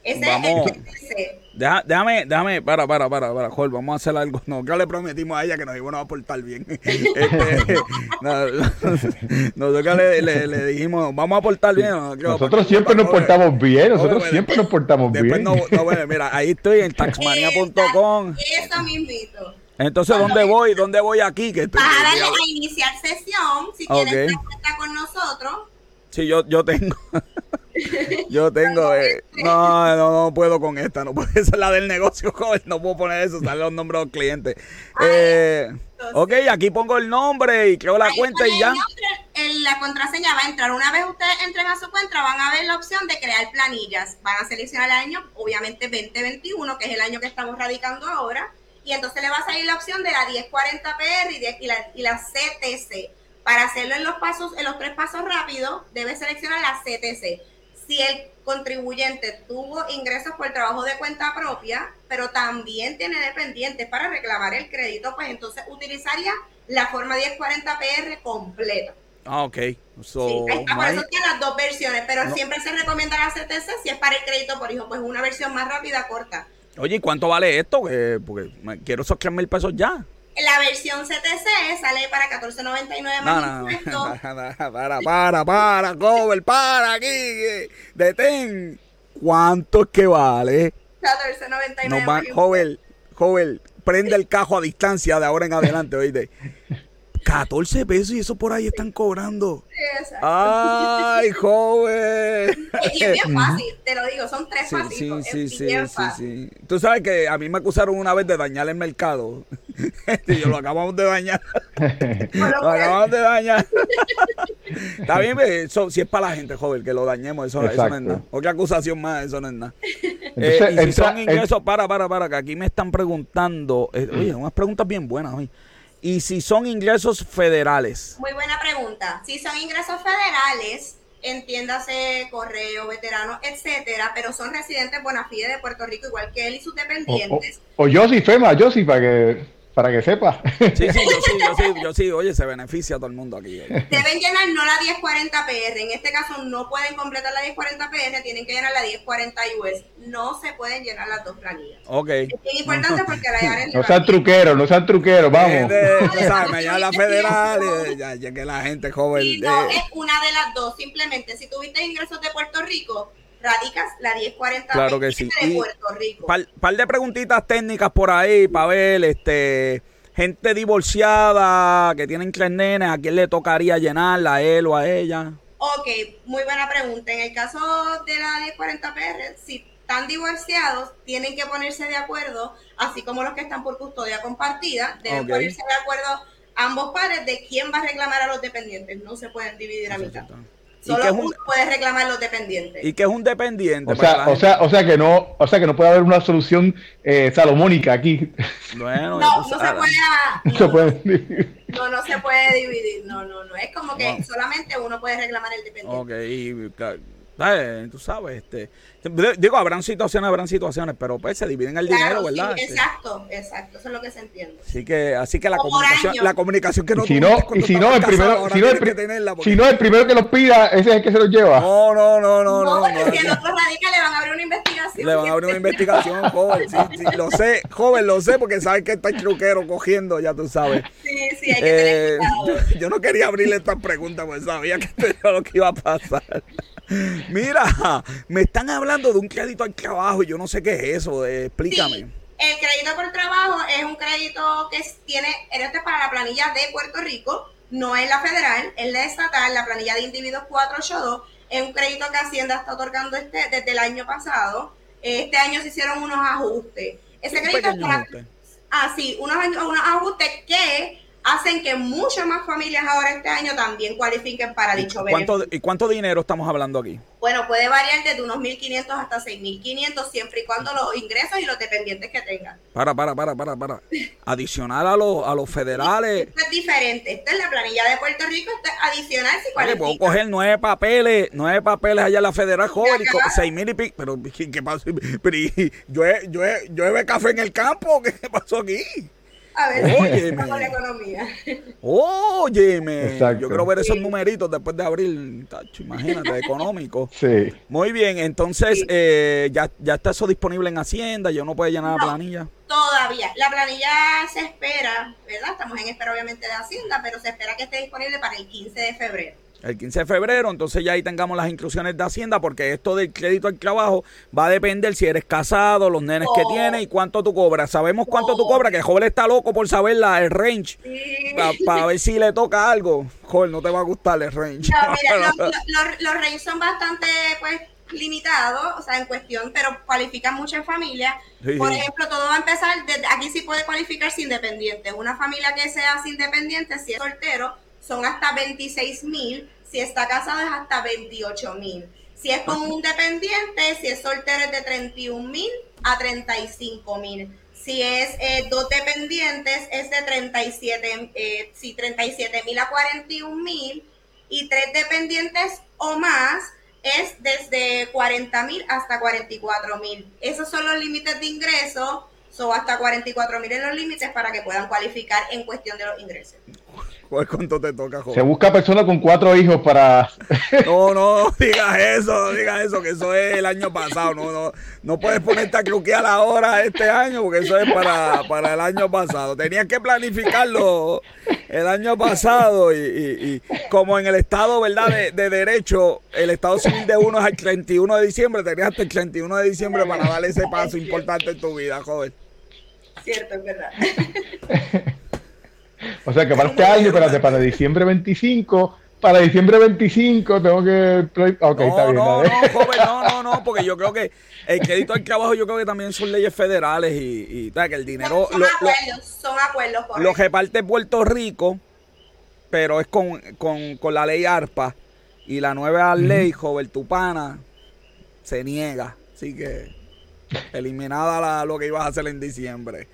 Ese vamos, es déjame, déjame, para, para, para, para, Jorge, vamos a hacer algo. [LAUGHS] No, que le prometimos a ella que nos íbamos a portar bien. [LAUGHS] este, [LAUGHS] nosotros le, le, dijimos, vamos a portar bien. nosotros siempre nos portamos bien, nosotros siempre nos portamos bien. No, no, bueno, mira, ahí estoy en taxmania.com. Eso mismito. Entonces, ¿dónde voy? ¿Dónde voy aquí? Que estoy, a darle a iniciar sesión, si quieres estar con nosotros. Sí, yo, yo tengo. [LAUGHS] yo tengo. Eh, no, no, no puedo con esta. No puedo. [LAUGHS] Esa es la del negocio, joven. No puedo poner eso. Sale los nombres de los clientes. Eh, ok, aquí pongo el nombre y creo la cuenta y ya. la contraseña va a entrar. Una vez ustedes entren a su cuenta, van a ver la opción de crear planillas. Van a seleccionar el año, obviamente 2021, que es el año que estamos radicando ahora y entonces le va a salir la opción de la 1040PR y, la, y la CTC. Para hacerlo en los pasos, en los tres pasos rápidos, debe seleccionar la CTC. Si el contribuyente tuvo ingresos por trabajo de cuenta propia, pero también tiene dependientes para reclamar el crédito, pues entonces utilizaría la forma 1040PR completa. Ah, ok. So, sí, por eso tiene las dos versiones, pero siempre se recomienda la CTC si es para el crédito por hijo, pues una versión más rápida, corta. Oye, ¿y cuánto vale esto? porque quiero esos 3 mil pesos ya. La versión CTC sale para 14.99 más no, [LAUGHS] Para, para, para, cover, para aquí. Detén. ¿Cuánto es que vale? 14.99. joven, joven, prende el cajo a distancia de ahora en adelante, oíste. 14 pesos y eso por ahí están cobrando. Sí, Ay, joven. [LAUGHS] Y es bien fácil, te lo digo, son tres sí, Sí, sí, sí, sí, Tú sabes que a mí me acusaron una vez de dañar el mercado. [LAUGHS] Este, yo lo acabamos de dañar. [LAUGHS] lo acabamos de dañar. Está bien, eso, si es para la gente, joven, que lo dañemos, eso, eso no es nada. Otra acusación más, eso no es nada. Eh, y si son ingresos, para, para, para, que aquí me están preguntando, eh, oye, unas preguntas bien buenas hoy. Y si son ingresos federales. Muy buena pregunta. Si son ingresos federales, entiéndase correo, veterano, etcétera, pero son residentes bona fide de Puerto Rico, igual que él y sus dependientes. O, yo sí, Fema, yo sí, para que para que sepa. Sí, sí, yo sí, yo sí, yo sí, oye, se beneficia a todo el mundo aquí. Deben llenar no la 1040 PR, en este caso no pueden completar la 1040 PR, tienen que llenar la 1040 US, no se pueden llenar las dos planillas. Ok. Es importante porque la No sean truqueros, no sean truqueros, vamos. sea, me llama la federal y ya, ya, que la gente joven. Y no es una de las dos, simplemente si tuviste ingresos de Puerto Rico, radicas la 1040 claro que sí. de Puerto Rico. Par, par, de preguntitas técnicas por ahí para ver, este, gente divorciada que tienen tres nenes, ¿a quién le tocaría llenarla, a él o a ella? Ok, muy buena pregunta. En el caso de la 1040 PR, si están divorciados, tienen que ponerse de acuerdo, así como los que están por custodia compartida, deben ponerse de acuerdo ambos padres de quién va a reclamar a los dependientes. No se pueden dividir a mitad. Solo uno puede reclamar los dependientes. ¿Y qué es un dependiente? O sea, o sea, o sea que no, o sea que no puede haber una solución eh, salomónica aquí. Bueno, no, no se puede. No, no, se puede dividir. No, no, no. Es como que solamente uno puede reclamar el dependiente. Ok, y, tú sabes, este, Digo, habrán situaciones, habrán situaciones, pero pues se dividen el dinero, ¿verdad? Sí, exacto, exacto, eso es lo que se entiende. Así que, así que la comunicación, la comunicación que no si no, y si no, el primero, si no el, si no el primero que los pida, ese es el que se los lleva. No, no, no, no, no. No, porque si el otro radica le van a abrir una investigación. Le van a abrir una investigación, [LAUGHS] joven, sí, sí, lo sé, joven, lo sé, porque sabes que está el truquero cogiendo, ya tú sabes. Sí, sí, hay que tener eh, yo, [LAUGHS] yo, no quería abrirle estas preguntas, pues sabía que [LAUGHS] esto era lo que iba a pasar. Mira, me están hablando de un crédito al trabajo y yo no sé qué es eso. explícame. el crédito por trabajo es un crédito que tiene, este para la planilla de Puerto Rico, no es la federal, es la estatal, la planilla de individuos 482. Es un crédito que Hacienda está otorgando este, desde el año pasado. Este año se hicieron unos ajustes. Ese crédito es para. Ah, sí, unos, unos ajustes que hacen que muchas más familias ahora este año también cualifiquen para dicho ¿Cuánto, ¿Y cuánto dinero estamos hablando aquí? Bueno, puede variar desde unos 1.500 hasta 6.500 siempre y cuando los ingresos y los dependientes que tengan. Para, para, para, para, para. Adicional a los, a los federales. Esto es diferente. Esta es la planilla de Puerto Rico, esto es adicional si cualifica. puedo coger nueve papeles, nueve papeles allá en la federal joven y seis mil y pico. Pero, ¿qué pasó? Pero, yo, he, yo, he, yo he café en el campo. ¿Qué pasó aquí? A ver, Óyeme. la economía. Óyeme. Yo quiero ver esos numeritos después de abril, tacho, imagínate, [LAUGHS] económico. Sí. Muy bien, entonces eh, ya, ya está eso disponible en Hacienda, yo no puedo llenar la planilla. Todavía, la planilla se espera, ¿verdad? Estamos en espera obviamente de Hacienda, pero se espera que esté disponible para el 15 de febrero el 15 de febrero, entonces ya ahí tengamos las instrucciones de Hacienda, porque esto del crédito al trabajo va a depender si eres casado, los nenes que oh. tienes y cuánto tú cobras. Sabemos cuánto tú cobras, que Joel está loco por saber la, el range, para ver si le toca algo. Joel, no te va a gustar el range. [LAUGHS] los, ranges son bastante, pues, limitados, o sea, en cuestión, pero cualifican muchas familias. Por ejemplo, todo va a empezar, desde, aquí sí puede cualificar sin independiente. Una familia que sea independiente, si es soltero, son hasta 26 mil si está casado es hasta 28 mil. Si es con un dependiente, si es soltero es de 31 mil a 35 mil. Si es eh, dos dependientes es de 37, eh, si 37 mil a 41 mil. Y tres dependientes o más es desde 40 mil hasta 44 mil. Esos son los límites de ingreso. Son hasta 44 mil en los límites para que puedan cualificar en cuestión de los ingresos. ¿Cuánto te toca, Se busca persona con cuatro hijos para. [LAUGHS] no, no, digas eso, no digas eso, que eso es el año pasado. No, no, no puedes ponerte a la ahora este año, porque eso es para, para el año pasado. Tenías que planificarlo el año pasado y, como en el estado, ¿verdad? De, de, derecho, el estado civil de uno es el 31 de diciembre, tenías hasta el 31 de diciembre para darle ese paso importante en tu vida, joven. Cierto, es verdad. [LAUGHS] O sea que para este año, espérate, para diciembre 25, para diciembre 25 tengo que... Ok, no, está bien. No, no, joven, no, no, no, porque yo creo que el crédito al trabajo yo creo que también son leyes federales y, y que el dinero... Son, acuerdos, son acuerdos. Lo que parte Puerto Rico, pero es con, con, con la ley ARPA y la nueva ley, joven Tupana, se niega. Así que eliminada la, lo que ibas a hacer en diciembre.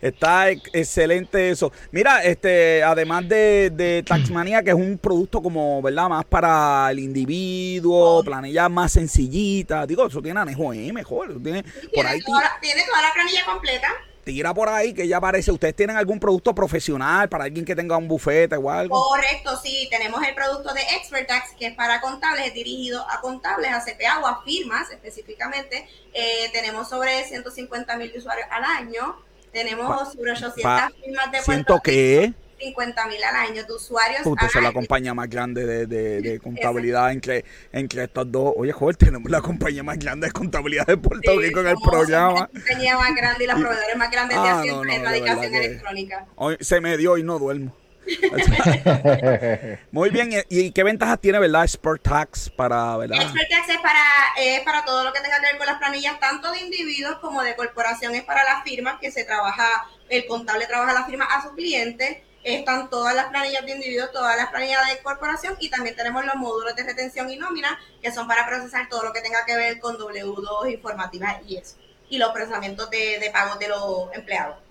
Está excelente eso. Mira, este, además de, de Taxmania, que es un producto como, ¿verdad? Más para el individuo, planilla más sencillita. Digo, eso tiene anejo M, mejor. Tiene, por ahí toda, tiene toda la planilla completa tira por ahí que ya aparece. ¿Ustedes tienen algún producto profesional para alguien que tenga un bufete o algo? Correcto, sí. Tenemos el producto de ExpertTax que es para contables, es dirigido a contables, a CPA o a firmas específicamente. Eh, tenemos sobre 150 mil usuarios al año. Tenemos sobre 800 firmas de ¿Siento que 50 mil al año de usuarios. Puta, es la compañía más grande de, de, [LAUGHS] contabilidad entre, entre estos dos. Oye, joder, tenemos la compañía más grande de contabilidad de Puerto Rico en el programa. La compañía más grande y los proveedores más grandes de ah, Hacienda en radicación electrónica. Hoy se me dio y no duermo. [LAUGHS] Muy bien, ¿y qué ventajas tiene, verdad, Expert Tax para, verdad? Expert Tax es para, eh, para todo lo que tenga que ver con las planillas, tanto de individuos como de corporaciones para las firmas, que se trabaja, el contable trabaja la firma a su cliente. Están todas las planillas de individuos, todas las planillas de corporación y también tenemos los módulos de retención y nómina, que son para procesar todo lo que tenga que ver con W2 informativas y eso. Y los procesamientos de, de pagos de los empleados.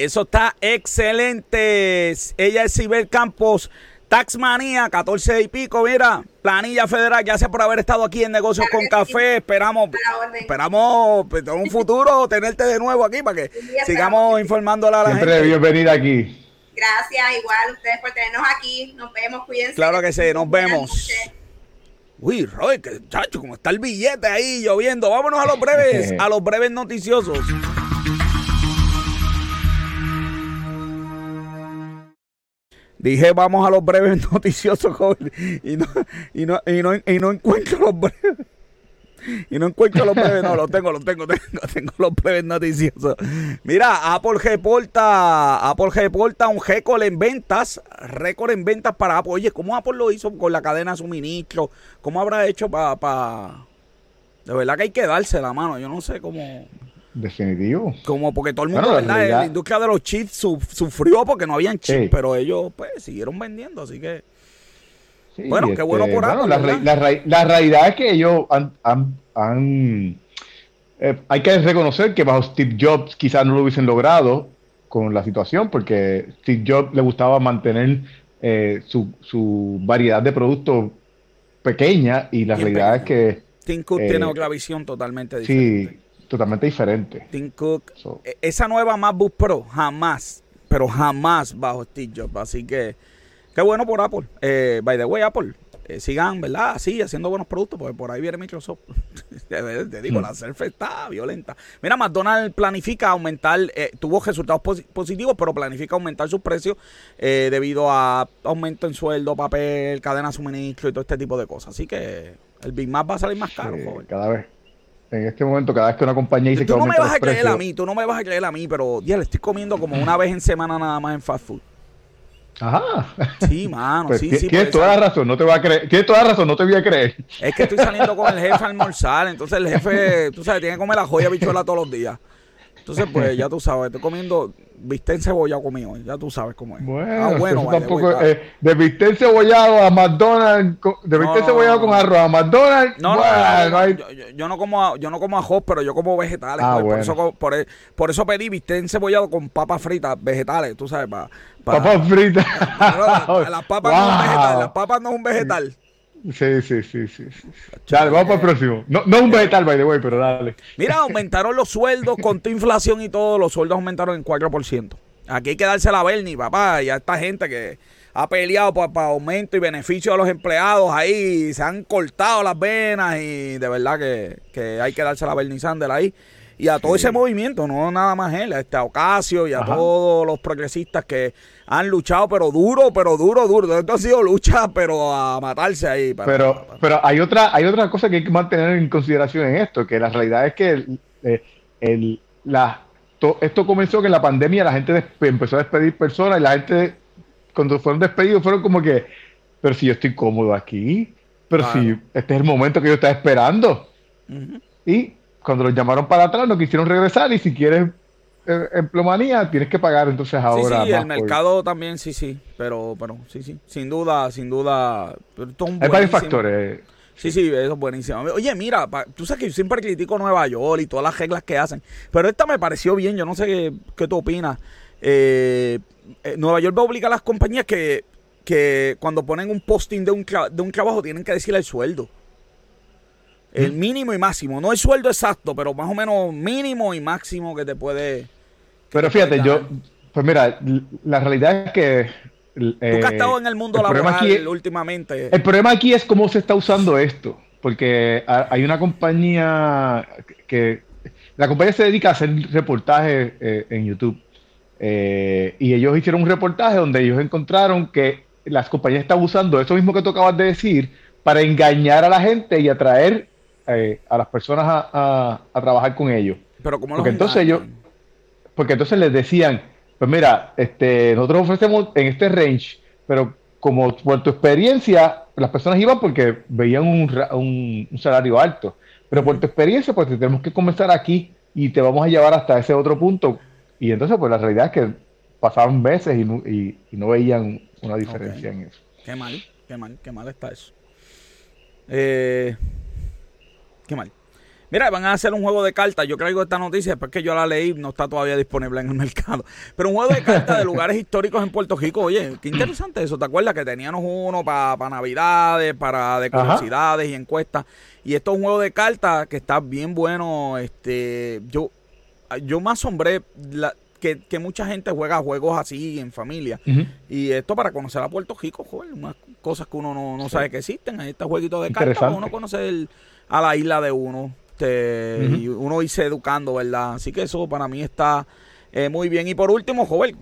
Eso está excelente. Ella es Sibel Campos. Taxmanía, 14 y pico, mira, planilla federal, gracias por haber estado aquí en Negocios con Café, esperamos, esperamos pues, en un [LAUGHS] futuro tenerte de nuevo aquí para que sigamos informándole a la gente. Siempre bienvenida aquí. Gracias, igual ustedes por tenernos aquí, nos vemos, cuídense. Claro que sí, nos vemos. Uy, Roy, que chacho, como está el billete ahí lloviendo, vámonos a los breves, [LAUGHS] a los breves noticiosos. Dije, vamos a los breves [LAUGHS] noticiosos, joven. Y no, y no, y no, y no encuentro los breves. Y no encuentro los breves, no, los tengo, los tengo, [LAUGHS] tengo, tengo los breves noticiosos. Mira, Apple reporta, Apple reporta un récord en ventas, récord en ventas para Apple. Oye, ¿cómo Apple lo hizo con la cadena de suministro? ¿Cómo habrá hecho para... Pa... De verdad que hay que darse la mano, yo no sé cómo... Definitivo. Como porque todo el mundo, ¿verdad? La, industria de los chips sufrió porque no habían chips, pero ellos pues siguieron vendiendo, así que... bueno, qué bueno este, por bueno, la, realidad es que ellos han... Eh, hay que reconocer que bajo Steve Jobs quizás no lo hubiesen logrado con la situación, porque Steve Jobs le gustaba mantener eh, su, su, variedad de productos pequeña y la realidad es que... Tim Cook tiene eh, otra visión totalmente diferente. Sí, totalmente diferente. Tim Cook, e, esa nueva MacBook Pro, jamás, pero jamás bajo Steve Jobs. Así que, qué bueno por Apple. Eh, by the way, Apple, eh, sigan, ¿verdad? Así, haciendo buenos productos, porque por ahí viene Microsoft. [LAUGHS] Te digo, mm. la Surface está violenta. Mira, McDonald's planifica aumentar, eh, tuvo resultados positivos, pero planifica aumentar sus precios debido a aumento en sueldo, papel, cadena de suministro y todo este tipo de cosas. Así que el Big Mac va a salir más caro. cada vez en este momento, cada vez que una compañía dice tú que no me vas a creer a mí, tú no me vas a creer a mí, pero ya le estoy comiendo como una vez en semana nada más en fast food. Ajá. Sí, mano, pues sí, sí. Tienes toda la razón, no te voy a creer. Tienes toda la razón, no te voy a creer. Es que estoy saliendo con el jefe a almorzar, entonces el jefe, tú sabes, tiene que comer la joya bichuela todos los días. Entonces, pues ya tú sabes, estoy comiendo bistec cebollado conmigo, ya tú sabes cómo es. Bueno, ah, bueno tampoco, eh, de bistec cebollado a McDonald's, de bistec cebollado con arroz a McDonald's. No, no, yo, no como yo no como arroz, pero yo como vegetales. Ah, pues, por, eso, por, eso pedí bistec cebollado con papas fritas, vegetales, tú sabes, para... papas fritas. las [LAUGHS] papas no es un vegetal, las papas no es un vegetal. Sí, sí, sí, sí. Dale, vamos para el próximo. No, no un vegetal, by the way, pero dale. Mira, aumentaron los sueldos con tu inflación y todo, los sueldos aumentaron en 4%. Aquí hay que darse la Bernie, papá, y a esta gente que ha peleado para, aumento y beneficio a los empleados ahí, se han cortado las venas y de verdad que, hay que darse la Bernie Sanders ahí. Y a todo ese movimiento, no nada más él, a este Ocasio y a todos los progresistas que han luchado, pero duro, pero duro, duro. Esto ha sido lucha, pero a matarse ahí. pero, pero hay otra, hay otra cosa que hay que mantener en consideración en esto, que la realidad es que el, eh, la, esto comenzó que en la pandemia la gente empezó a despedir personas y la gente cuando fueron despedidos fueron como que, pero si yo estoy cómodo aquí, pero si este es el momento que yo estaba esperando. Y cuando los llamaron para atrás no quisieron regresar y si quieres eh, empleomanía tienes que pagar entonces ahora. Sí, sí el mercado también, sí, sí, pero, pero sí, sí, sin duda, sin duda. Hay varios factores. Sí, sí, eso es buenísimo. Oye, mira, tú sabes que yo siempre critico Nueva York y todas las reglas que hacen, pero esta me pareció bien, yo no sé qué, qué tú opinas. Eh, eh, Nueva York va a obligar a las compañías que, que cuando ponen un posting de un, de un trabajo tienen que decirle el sueldo. El mínimo y máximo. No el sueldo exacto, pero más o menos mínimo y máximo que te puede. pero fíjate, yo. Pues mira, la realidad es que. Tú que has estado en el mundo laboral últimamente. El problema aquí es cómo se está usando esto. Porque hay una compañía que. La compañía se dedica a hacer reportajes eh, en YouTube. Eh, y ellos hicieron un reportaje donde ellos encontraron que las compañías están usando eso mismo que tú acabas de decir para engañar a la gente y atraer eh, a las personas a, trabajar con ellos. Pero como porque entonces ellos, porque entonces les decían, pues mira, este, nosotros ofrecemos en este range, pero como por tu experiencia, las personas iban porque veían un, salario alto, pero por tu experiencia, pues tenemos que comenzar aquí y te vamos a llevar hasta ese otro punto. Y entonces, pues la realidad es que pasaban meses y no, y, no veían una diferencia en eso. Qué mal, qué mal, qué mal está eso. Eh, Qué mal. Mira, van a hacer un juego de cartas. Yo creo que esta noticia, después que yo la leí, no está todavía disponible en el [LAUGHS] mercado. Pero un juego de cartas de lugares históricos en Puerto Rico. Oye, qué interesante eso. ¿Te acuerdas que teníamos uno para Navidades, para de curiosidades y encuestas? Y esto es un juego de cartas que está bien bueno. Este, yo, yo me asombré que, mucha gente juega juegos así en familia. Y esto para conocer a Puerto Rico, joder, unas cosas que uno no, sabe que existen. Este jueguito de cartas, uno conoce el a la isla de uno. Este, Y uno irse educando, ¿verdad? Así que eso para mí está eh, muy bien. Y por último, joven,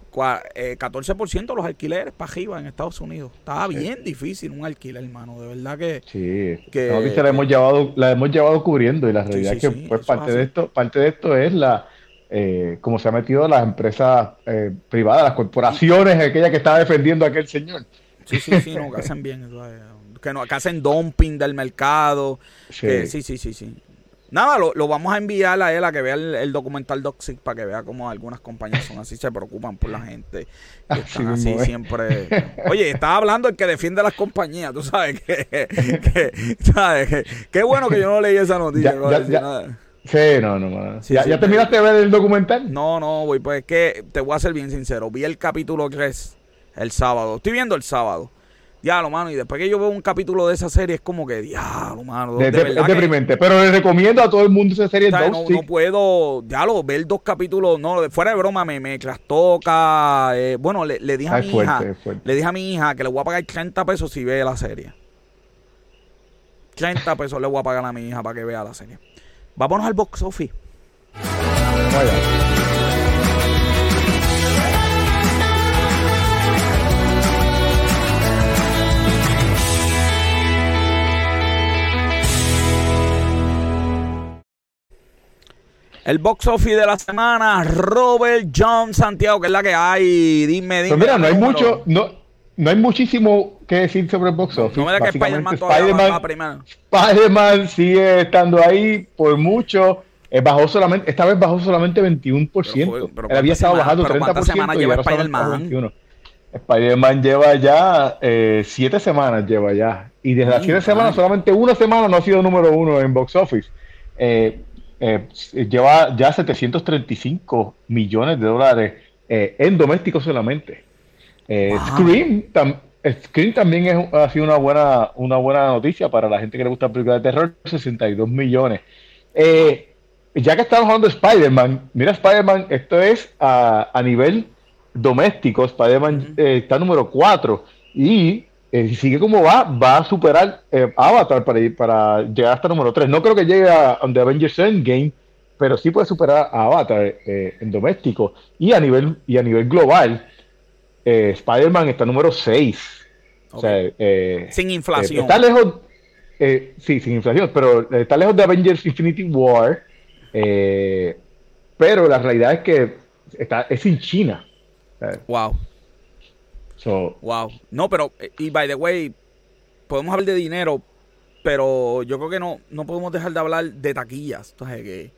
eh, 14% de los alquileres para arriba en Estados Unidos. Está bien difícil un alquiler, hermano. De verdad que. Sí, que, la hemos llevado, la hemos llevado cubriendo. Y la realidad es que pues, parte de esto, parte de esto es la. Eh, como se ha metido las empresas eh, privadas, las corporaciones, aquellas que estaba defendiendo a aquel señor. Sí, sí, sí, no, que hacen bien. Eso que, no, que hacen dumping del mercado. Sí, sí, sí, sí, Nada, lo, vamos a enviar a él a que vea el, documental Doxic para que vea cómo algunas compañías son así, se preocupan por la gente. Que están así siempre. Oye, estaba hablando el que defiende las compañías, tú sabes que. ¿sabes? Qué bueno que yo no leí esa noticia. Sí, no, no. ¿Ya, ¿Ya terminaste de ver el documental? No, no, güey, pues es que te voy a ser bien sincero. Vi el capítulo 3 el sábado. Estoy viendo el sábado. Diablo, mano. Y después que yo veo un capítulo de esa serie, es como que, diablo, mano. es deprimente. pero le recomiendo a todo el mundo esa serie. no, no, puedo, diablo, ver dos capítulos. No, fuera de broma, me, me trastoca. Eh, bueno, le, dije a ah, mi hija. Le dije a mi hija que le voy a pagar 30 pesos si ve la serie. 30 pesos le voy a pagar a mi hija para que vea la serie. Vámonos al box office. Vaya. El box office de la semana, Robert John Santiago, que es la que hay. Dime, dime. Pues mira, no hay mucho, no, no hay muchísimo que decir sobre el box office. No me da que Spider-Man Spider Spider-Man sigue estando ahí por mucho. Eh, bajó solamente, esta vez bajó solamente 21%. Él había estado bajando 30%. semanas lleva Spider-Man? Spider-Man lleva ya eh, siete semanas lleva ya. Y desde las siete semanas, solamente una semana no ha sido número uno en box office. Eh, eh, lleva ya 735 millones de dólares eh, en doméstico solamente. Eh, Scream, también ha sido una buena, una buena noticia para la gente que le gusta películas de terror, 62 millones. ya que estamos hablando de Spider-Man, mira Spider-Man, esto es a, nivel doméstico, Spider-Man está número 4 Y eh, si sigue como va, va a superar eh, Avatar para, para llegar hasta número 3. No creo que llegue a, The Avengers Endgame, pero sí puede superar a Avatar eh, en doméstico. Y a nivel, y a nivel global, Spider-Man está número 6. sin inflación. está lejos, sí, sin inflación, pero está lejos de Avengers Infinity War. pero la realidad es que está, es sin China. Wow wow. No, pero, eh, y by the way, podemos hablar de dinero, pero yo creo que no, no podemos dejar de hablar de taquillas. Entonces, que,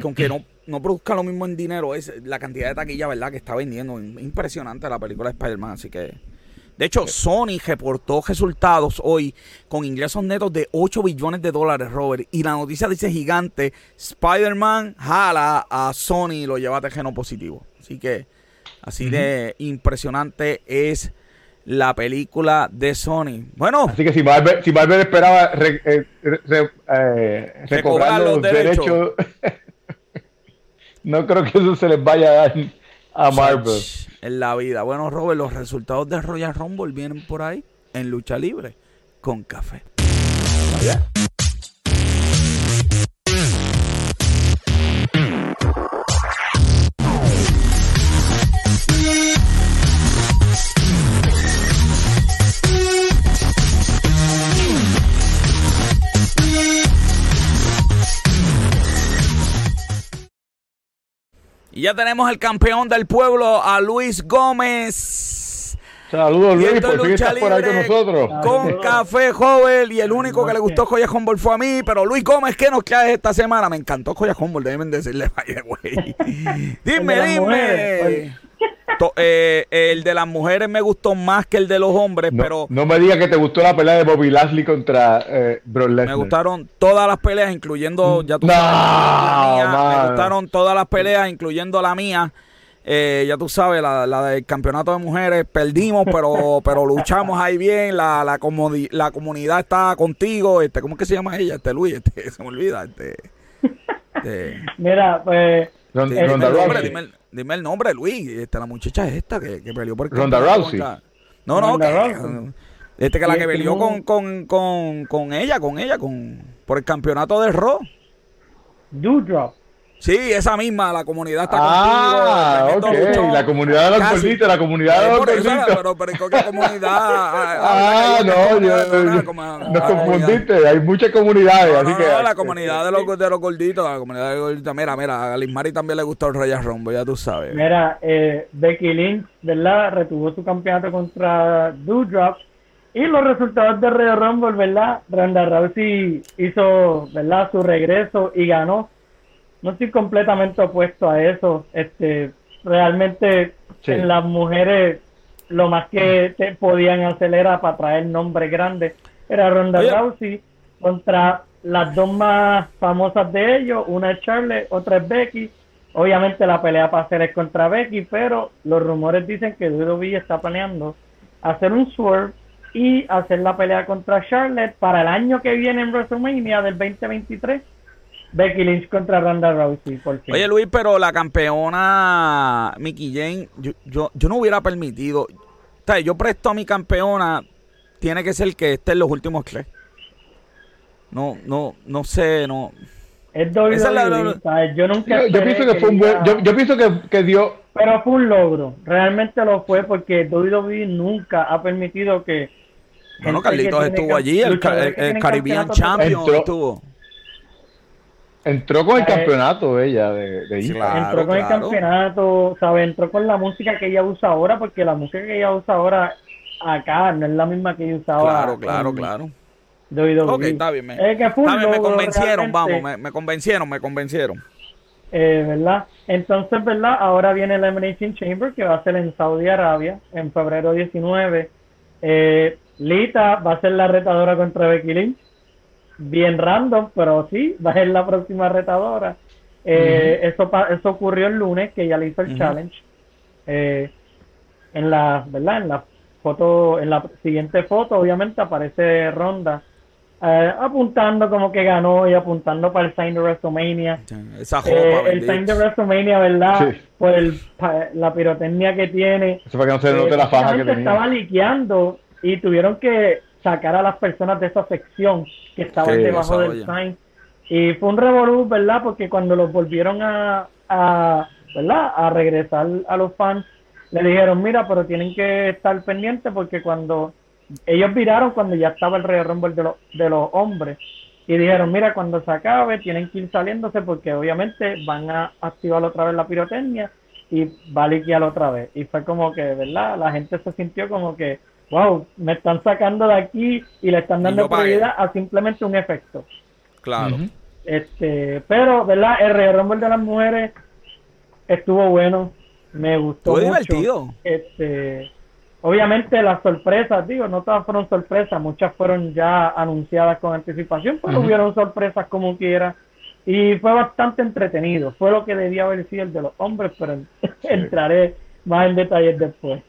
con que no, no produzca lo mismo en dinero, es la cantidad de taquillas, ¿verdad?, que está vendiendo. Impresionante la película de Spider-Man, así que. De hecho, Sony reportó resultados hoy con ingresos netos de 8 billones de dólares, Robert. Y la noticia dice gigante: Spider-Man jala a Sony y lo lleva a terreno positivo. Así que Así de impresionante es la película de Sony. Bueno. Así que si Marvel, si esperaba eh, eh, recobrar los, derechos, [LAUGHS] no creo que eso se les vaya a dar a Marvel. En la vida. Bueno, Robert, los resultados de Royal Rumble vienen por ahí en lucha libre con café. Y ya tenemos el campeón del pueblo, a Luis Gómez. Saludos Luis, por fin estás por ahí con nosotros. Con café joven y el único que le gustó Joya Humboldt fue a mí, pero Luis Gómez, ¿qué nos traes esta semana? Me encantó Joya Humboldt, deben decirle, [LAUGHS] vaya güey. dime, dime. Eh, el de las mujeres me gustó más que el de los hombres, pero... No me digas que te gustó la pelea de Bobby Lashley contra eh, Me gustaron todas las peleas, incluyendo... Ya tú sabes, Me gustaron todas las peleas, incluyendo la mía. Eh, ya tú sabes, la, del campeonato de mujeres, perdimos, pero, [LAUGHS] pero luchamos ahí bien, la, la, la comunidad está contigo, este, ¿cómo es que se llama ella? Este Luis, este, se me olvida, este, [LAUGHS] este Mira, pues... dime, Dime el nombre, Luis. Esta, la muchacha es esta que, que peleó por Ronda Rousey. No, no, que, este que la que peleó con, con, con, con ella, con ella, con por el campeonato de Raw. Doudrop. Sí, esa misma, la comunidad está ah, contigo. Ah, ok, la comunidad de los gorditos, la comunidad de los gorditos. Pero, pero, ¿qué comunidad? [LAUGHS] ah, no, yo, nos confundiste, hay muchas comunidades, así que... la comunidad de los, de los gorditos, la comunidad de los gorditos. Mira, mira, a Lismari también le gustó el Royal Rumble, ya tú sabes. Mira, eh, Becky Lynch, ¿verdad? Retuvo su campeonato contra Doudrop. Y los resultados de Royal Rumble, ¿verdad? Ronda Rousey hizo, ¿verdad? Su regreso y ganó no estoy completamente opuesto a eso. Este, realmente en las mujeres lo más que te podían hacer era para traer nombres grandes. Era Ronda Rousey contra las dos más famosas de ellos, una es Charlotte, otra es Becky. Obviamente la pelea para hacer es contra Becky, pero los rumores dicen que WWE está planeando hacer un swerve y hacer la pelea contra Charlotte para el año que viene en WrestleMania del 2023 Becky Lynch contra Ronda Rousey. Oye, Luis, pero la campeona Mickey Jane, yo, yo, yo no hubiera permitido. O yo presto a mi campeona, tiene que ser que esté en los últimos tres. No, no, no sé, no. Es doble. yo nunca. Yo, pienso que fue un buen. Yo, pienso que, que, dio. Pero fue un logro. Realmente lo fue porque WWE nunca ha permitido que. Bueno, Carlitos estuvo allí, el, el, Caribbean Champion estuvo. Entró con el campeonato ella de, de Entró con el campeonato, ¿sabes? Entró con la música que ella usa ahora, porque la música que ella usa ahora acá no es la misma que ella usaba. Claro, claro, claro. Ok, está bien. Me, me convencieron, vamos, me, convencieron, me convencieron. Eh, ¿Verdad? Entonces, ¿verdad? Ahora viene el Elimination Chamber que va a ser en Saudi Arabia en febrero 19. Eh, Lita va a ser la retadora contra Becky Lynch bien random, pero sí, va a ser la próxima retadora. Eh, eso, eso ocurrió el lunes, que ella le hizo el challenge. Eh, en la, ¿verdad? En la foto, en la siguiente foto, obviamente aparece Ronda eh, apuntando como que ganó y apuntando para el sign de WrestleMania. Esa eh, el sign de WrestleMania, ¿verdad? Por el, la pirotecnia que tiene. Eso para que no se note la faja que tenía. estaba liqueando y tuvieron que sacar a las personas de esa sección que estaban debajo del sign. Y fue un revolú, ¿verdad? Porque cuando los volvieron a, a, ¿verdad? a regresar a los fans, le dijeron, mira, pero tienen que estar pendientes porque cuando ellos viraron cuando ya estaba el Rey Rumble de, los de los hombres y dijeron, mira, cuando se acabe tienen que ir saliéndose porque obviamente van a activar otra vez la pirotecnia y va a liquear otra vez. Y fue como que, ¿verdad? La gente se sintió como que, wow, me están sacando de aquí y le están dando prioridad a simplemente un efecto. Claro. Este, pero, ¿verdad? El Rey Rumble de las mujeres estuvo bueno, me gustó mucho. divertido. Este, Obviamente las sorpresas, digo, no todas fueron sorpresas, muchas fueron ya anunciadas con anticipación, pero hubieron sorpresas como quiera. Y fue bastante entretenido. Fue lo que debía haber sido el de los hombres, pero [LAUGHS] entraré más en detalles después.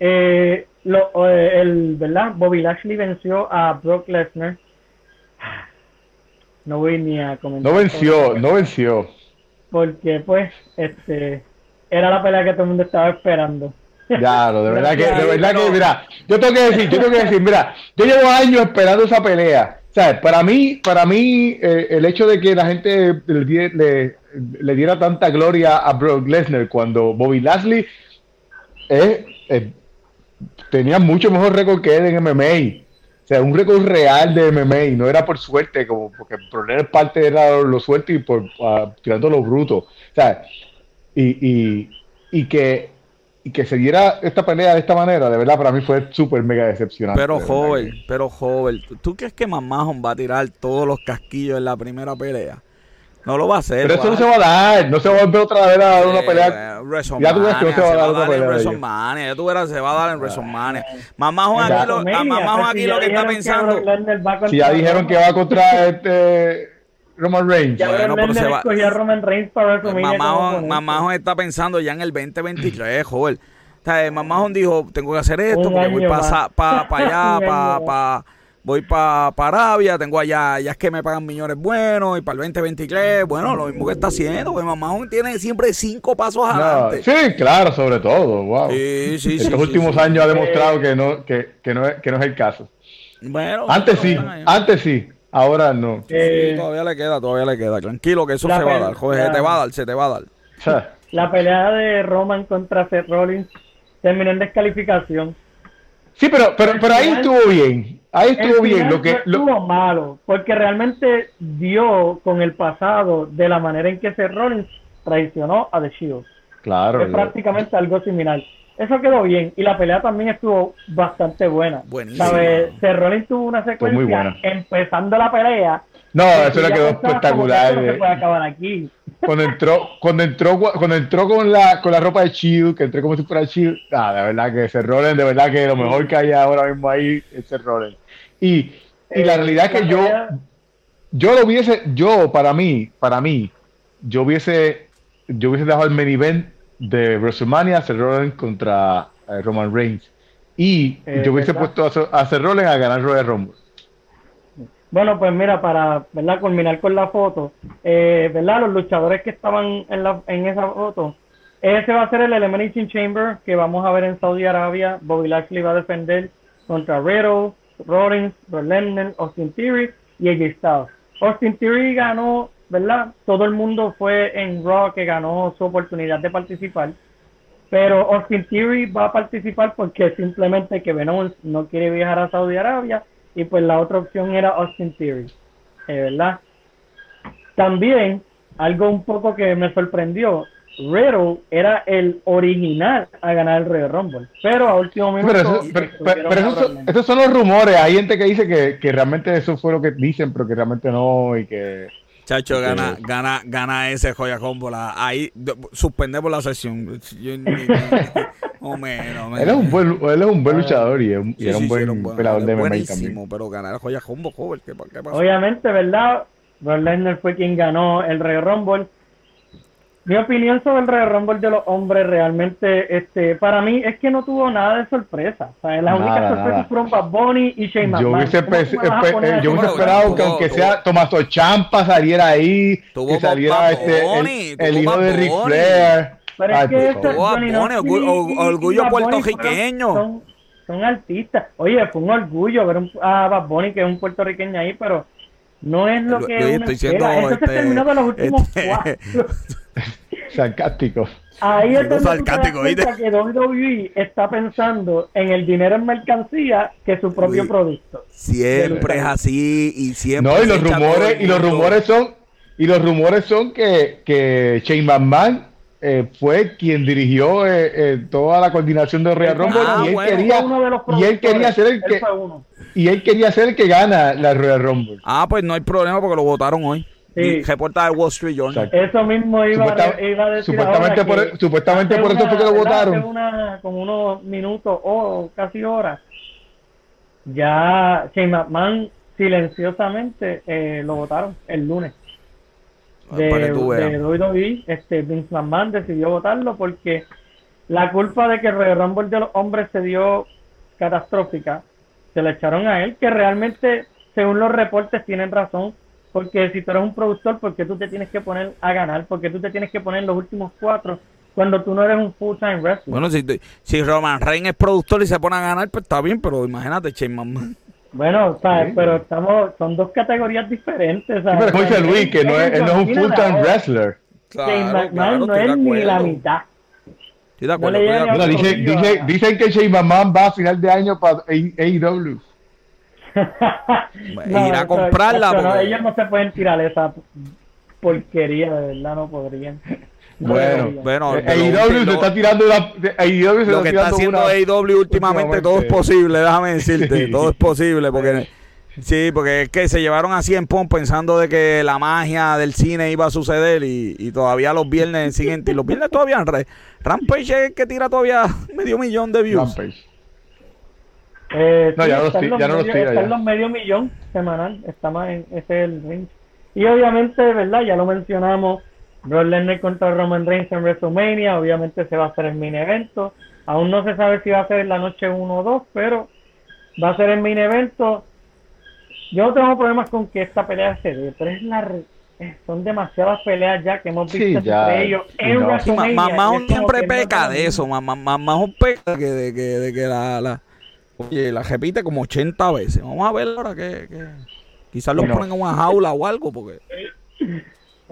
Eh, lo, eh, el, ¿verdad? Bobby Lashley venció a Brock Lesnar. [SIGHS] No voy ni a comentar. No venció, no venció. Porque, pues, este era la pelea que todo el mundo estaba esperando. Claro, de [LAUGHS] verdad que, de verdad que, mira, yo tengo que decir, yo tengo que decir, mira, yo llevo años esperando esa pelea. ¿Sabes? Para mí, para mí, eh, el hecho de que la gente le, le, diera tanta gloria a Brock Lesnar cuando Bobby Lashley eh, tenía mucho mejor récord que él en MMA. O sea, un récord real de MMA, no era por suerte, como porque el problema parte era lo suerte y por uh, tirando lo bruto. O sea, y, y, que, y que se diera esta pelea de esta manera, de verdad, para mí fue súper mega decepcionante. Pero joven, pero joven, ¿tú crees que Mamajón va a tirar todos los casquillos en la primera pelea? No lo va a hacer. Pero eso no se va a dar. No se va a volver otra vez a dar una pelea. ya tú ves que no se va a dar otra pelea. WrestleMania. Ya tú verás, se va a dar en WrestleMania. Mamá aquí, lo, aquí lo que está pensando. Si ya dijeron que va contra este. Roman Reigns. Ya bueno, pero se va. a Roman Reigns para está pensando ya en el 2023, joder. O sea, Mamá dijo, tengo que hacer esto porque voy para pa, pa [LAUGHS] allá, para pa, voy para pa Arabia, tengo allá, ya es que me pagan millones buenos y para el 2023, bueno, lo mismo que está haciendo, porque Mamá tiene siempre cinco pasos adelante. sí, claro, sobre todo, wow. Sí, sí, Estos últimos años ha demostrado que no, que, que, no es, que no es el caso. Bueno, antes sí, antes sí. Ahora no. Eh, todavía le queda, todavía le queda. Tranquilo que eso se va a dar. Joder, se te va a dar, se te va a dar. La pelea de Roman contra Seth Rollins terminó en descalificación. Sí, pero, pero, pero ahí estuvo bien. Ahí estuvo bien. Lo que, estuvo malo, porque realmente dio con el pasado de la manera en que Seth Rollins traicionó a The Shield. Claro. Es prácticamente algo similar eso quedó bien. Y la pelea también estuvo bastante buena. Buenísimo. ¿Sabes? Cerrone tuvo una secuencia empezando la pelea. No, eso le quedó espectacular. No se puede acabar aquí. Cuando entró, cuando entró, cuando entró con la, con la ropa de Shield, que entró como si fuera Shield, ah, de verdad que Cerrone, de verdad que lo mejor que hay ahora mismo ahí es Cerrone. Y, y la eh, realidad es que yo, yo lo hubiese, yo para mí, para mí, yo hubiese, yo hubiese dejado el main event de WrestleMania, Seth Rollins contra eh, Roman Reigns. Y eh, yo hubiese puesto a, Seth Rollins a ganar Royal Rumble. Bueno, pues mira, para ¿verdad? culminar con la foto, eh, ¿verdad? Los luchadores que estaban en, la, en esa foto, ese va a ser el Elimination Chamber que vamos a ver en Saudi Arabia. Bobby Lashley va a defender contra Riddle, Rollins, Lesnar, Austin Theory y AJ Styles. Austin Theory ganó ¿verdad? Todo el mundo fue en Raw que ganó su oportunidad de participar. Pero Austin Theory va a participar porque simplemente que Venom no quiere viajar a Saudi Arabia y pues la otra opción era Austin Theory, eh, ¿verdad? También, algo un poco que me sorprendió, Riddle era el original a ganar el Royal Rumble, pero a último minuto... Pero, esos son los rumores, hay gente que dice que, que realmente eso fue lo que dicen, pero que realmente no y que... Chacho, gana, gana, gana ese joya combo. ahí suspendemos la sesión. Yo, o menos, él, es un buen, él es un buen luchador y, es, era un buen pelador de MMA también. Pero ganar el joya combo, joven, ¿qué, Obviamente, ¿verdad? Brock Lesnar fue quien ganó el Rey Rumble. mi opinión sobre el Royal Rumble de los hombres realmente, este, para mí es que no tuvo nada de sorpresa. O sea, las únicas sorpresas fueron Bad Bunny y Shane McMahon. Yo hubiese, yo hubiese esperado que aunque sea Tomaso Champa saliera ahí, que saliera este, el, hijo de Ric Flair. Pero es que este, orgullo puertorriqueño. Son, son, artistas. Oye, fue un orgullo ver a Bad Bunny, que es un puertorriqueño ahí, pero no es lo que uno estoy espera. Eso este, se terminó de los últimos este, [LAUGHS] cuatro. [LAUGHS] Sarcástico. Ahí es donde sarcástico, que WWE está pensando en el dinero en mercancía que su propio producto. Siempre es así y siempre. No, y los rumores y los rumores son y los rumores son que que Shane McMahon eh, fue quien dirigió eh, eh, toda la coordinación de Royal Rumble y él quería y él quería ser el que y él quería ser el que gana la Royal Rumble. Ah, pues no hay problema porque lo votaron hoy. Sí. Reporta de Wall Street Journal. Eso mismo iba, iba a decir. Supuestamente, por, supuestamente por eso fue que lo votaron. Hace una, como unos minutos o casi horas, ya Shane McMahon silenciosamente eh, lo votaron el lunes. De, de WWE, este, Vince McMahon decidió votarlo porque la culpa de que el Royal Rumble de los hombres se dio catastrófica se le echaron a él, que realmente, según los reportes, tienen razón. Porque si tú eres un productor, ¿por qué tú te tienes que poner a ganar? porque tú te tienes que poner los últimos cuatro cuando tú no eres un full-time wrestler? Bueno, si, si Roman Reigns es productor y se pone a ganar, pues está bien, pero imagínate, Shane McMahon. Bueno, ¿sabes? pero estamos, son dos categorías diferentes. ¿sabes? pero como dice Luis, que no es, él no es un full-time wrestler. Shane McMahon no es ni la mitad. Estoy de acuerdo. No dicen, que Shane McMahon va a final de año para AEW. ir a [LAUGHS] comprarla. No, ellos no se pueden tirar esa porquería, de verdad, no podrían. Bueno, bueno, AEW se está tirando la, AEW se lo que está haciendo AEW últimamente, todo es posible, déjame [LAUGHS] decirte, todo es posible porque sí, porque es que se llevaron así en Pon pensando de que la magia del cine iba a suceder y, y todavía los viernes siguientes y los viernes todavía Rampage es el que tira todavía medio millón de views. Rampage. Eh, no, ya, no los tira, está en los medio millón semanal, está más en ese el range. Y obviamente, ¿verdad? Ya lo mencionamos, Brock Lesnar contra Roman Reigns en WrestleMania, obviamente se va a hacer el mini evento. Aún no se sabe si va a ser la noche 1 o 2, pero va a ser el mini evento. Yo no tengo problemas con que esta pelea se dé, pero es la son demasiadas peleas ya que hemos visto entre ellos en WrestleMania. Mamá siempre peca de eso, mamá, mamá un peca que de que, de que la, la Oye, la repite como 80 veces. Vamos a ver ahora que, quizás lo ponen en una jaula o algo, porque. [LAUGHS]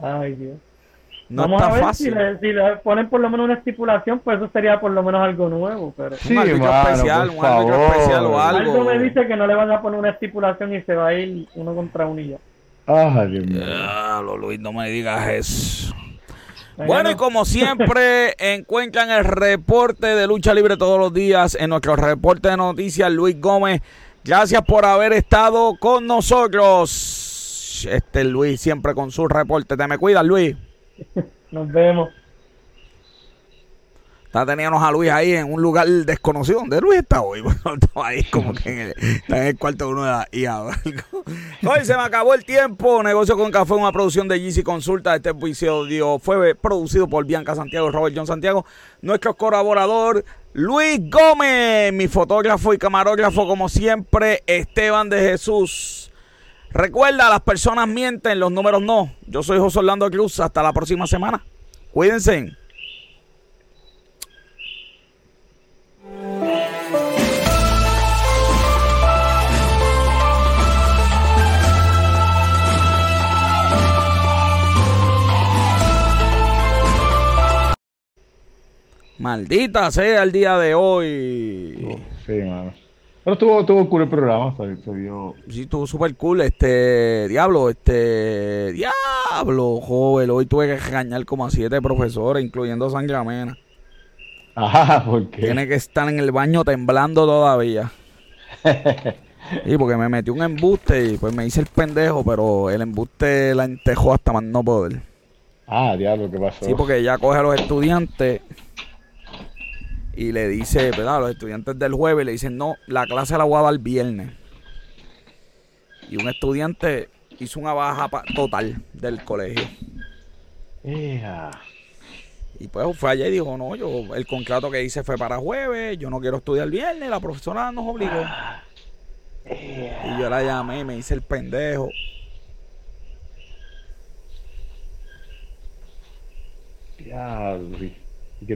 Ay, Dios. No Vamos a ver fácil. Si, le, ponen por lo menos una estipulación, pues eso sería por lo menos algo nuevo. Pero... Sí, un árbitro especial, un árbitro especial o algo. Algo me dice que no le van a poner una estipulación y se va a ir uno contra uno y ya. Ay, Dios mío. Luis, no me digas eso. Bueno, y como siempre, [LAUGHS] encuentran el reporte de lucha libre todos los días en nuestro reporte de noticias. Luis Gómez, gracias por haber estado con nosotros. Este Luis siempre con su reporte. Te me cuidas, Luis. [LAUGHS] Nos vemos. Está teníamos a Luis ahí en un lugar desconocido. ¿Dónde Luis está hoy? [LAUGHS] Bueno, estaba ahí como que en el, está en el cuarto de uno de IA. Hoy se me acabó el tiempo. Negocio con Café, una producción de GC Consulta. Este episodio fue producido por Bianca Santiago Robert John Santiago. Nuestro colaborador, Luis Gómez. Mi fotógrafo y camarógrafo, como siempre, Esteban de Jesús. Recuerda, las personas mienten, los números no. Yo soy José Orlando Cruz. Hasta la próxima semana. Cuídense. Maldita sea el día de hoy. sí, mano. Pero estuvo, estuvo cool el programa, Sí, estuvo súper cool, este, diablo, este, diablo, joven, hoy tuve que regañar como a siete profesores, incluyendo Sangre Amena. Ajá, [LAUGHS] ¿por qué? Tiene que estar en el baño temblando todavía. [LAUGHS] y porque me metí un embuste y pues me hice el pendejo, pero el embuste la entejó hasta más no poder. Ah, diablo, ¿qué pasó? Sí, porque ya coge a los estudiantes y le dice, ¿verdad? Los estudiantes del jueves le dicen, no, la clase la voy a dar el viernes. Y un estudiante hizo una baja total del colegio. Y pues fue allá y dijo, no, yo el contrato que hice fue para jueves, yo no quiero estudiar el viernes, la profesora nos obligó. Y yo la llamé y me hice el pendejo. Ya,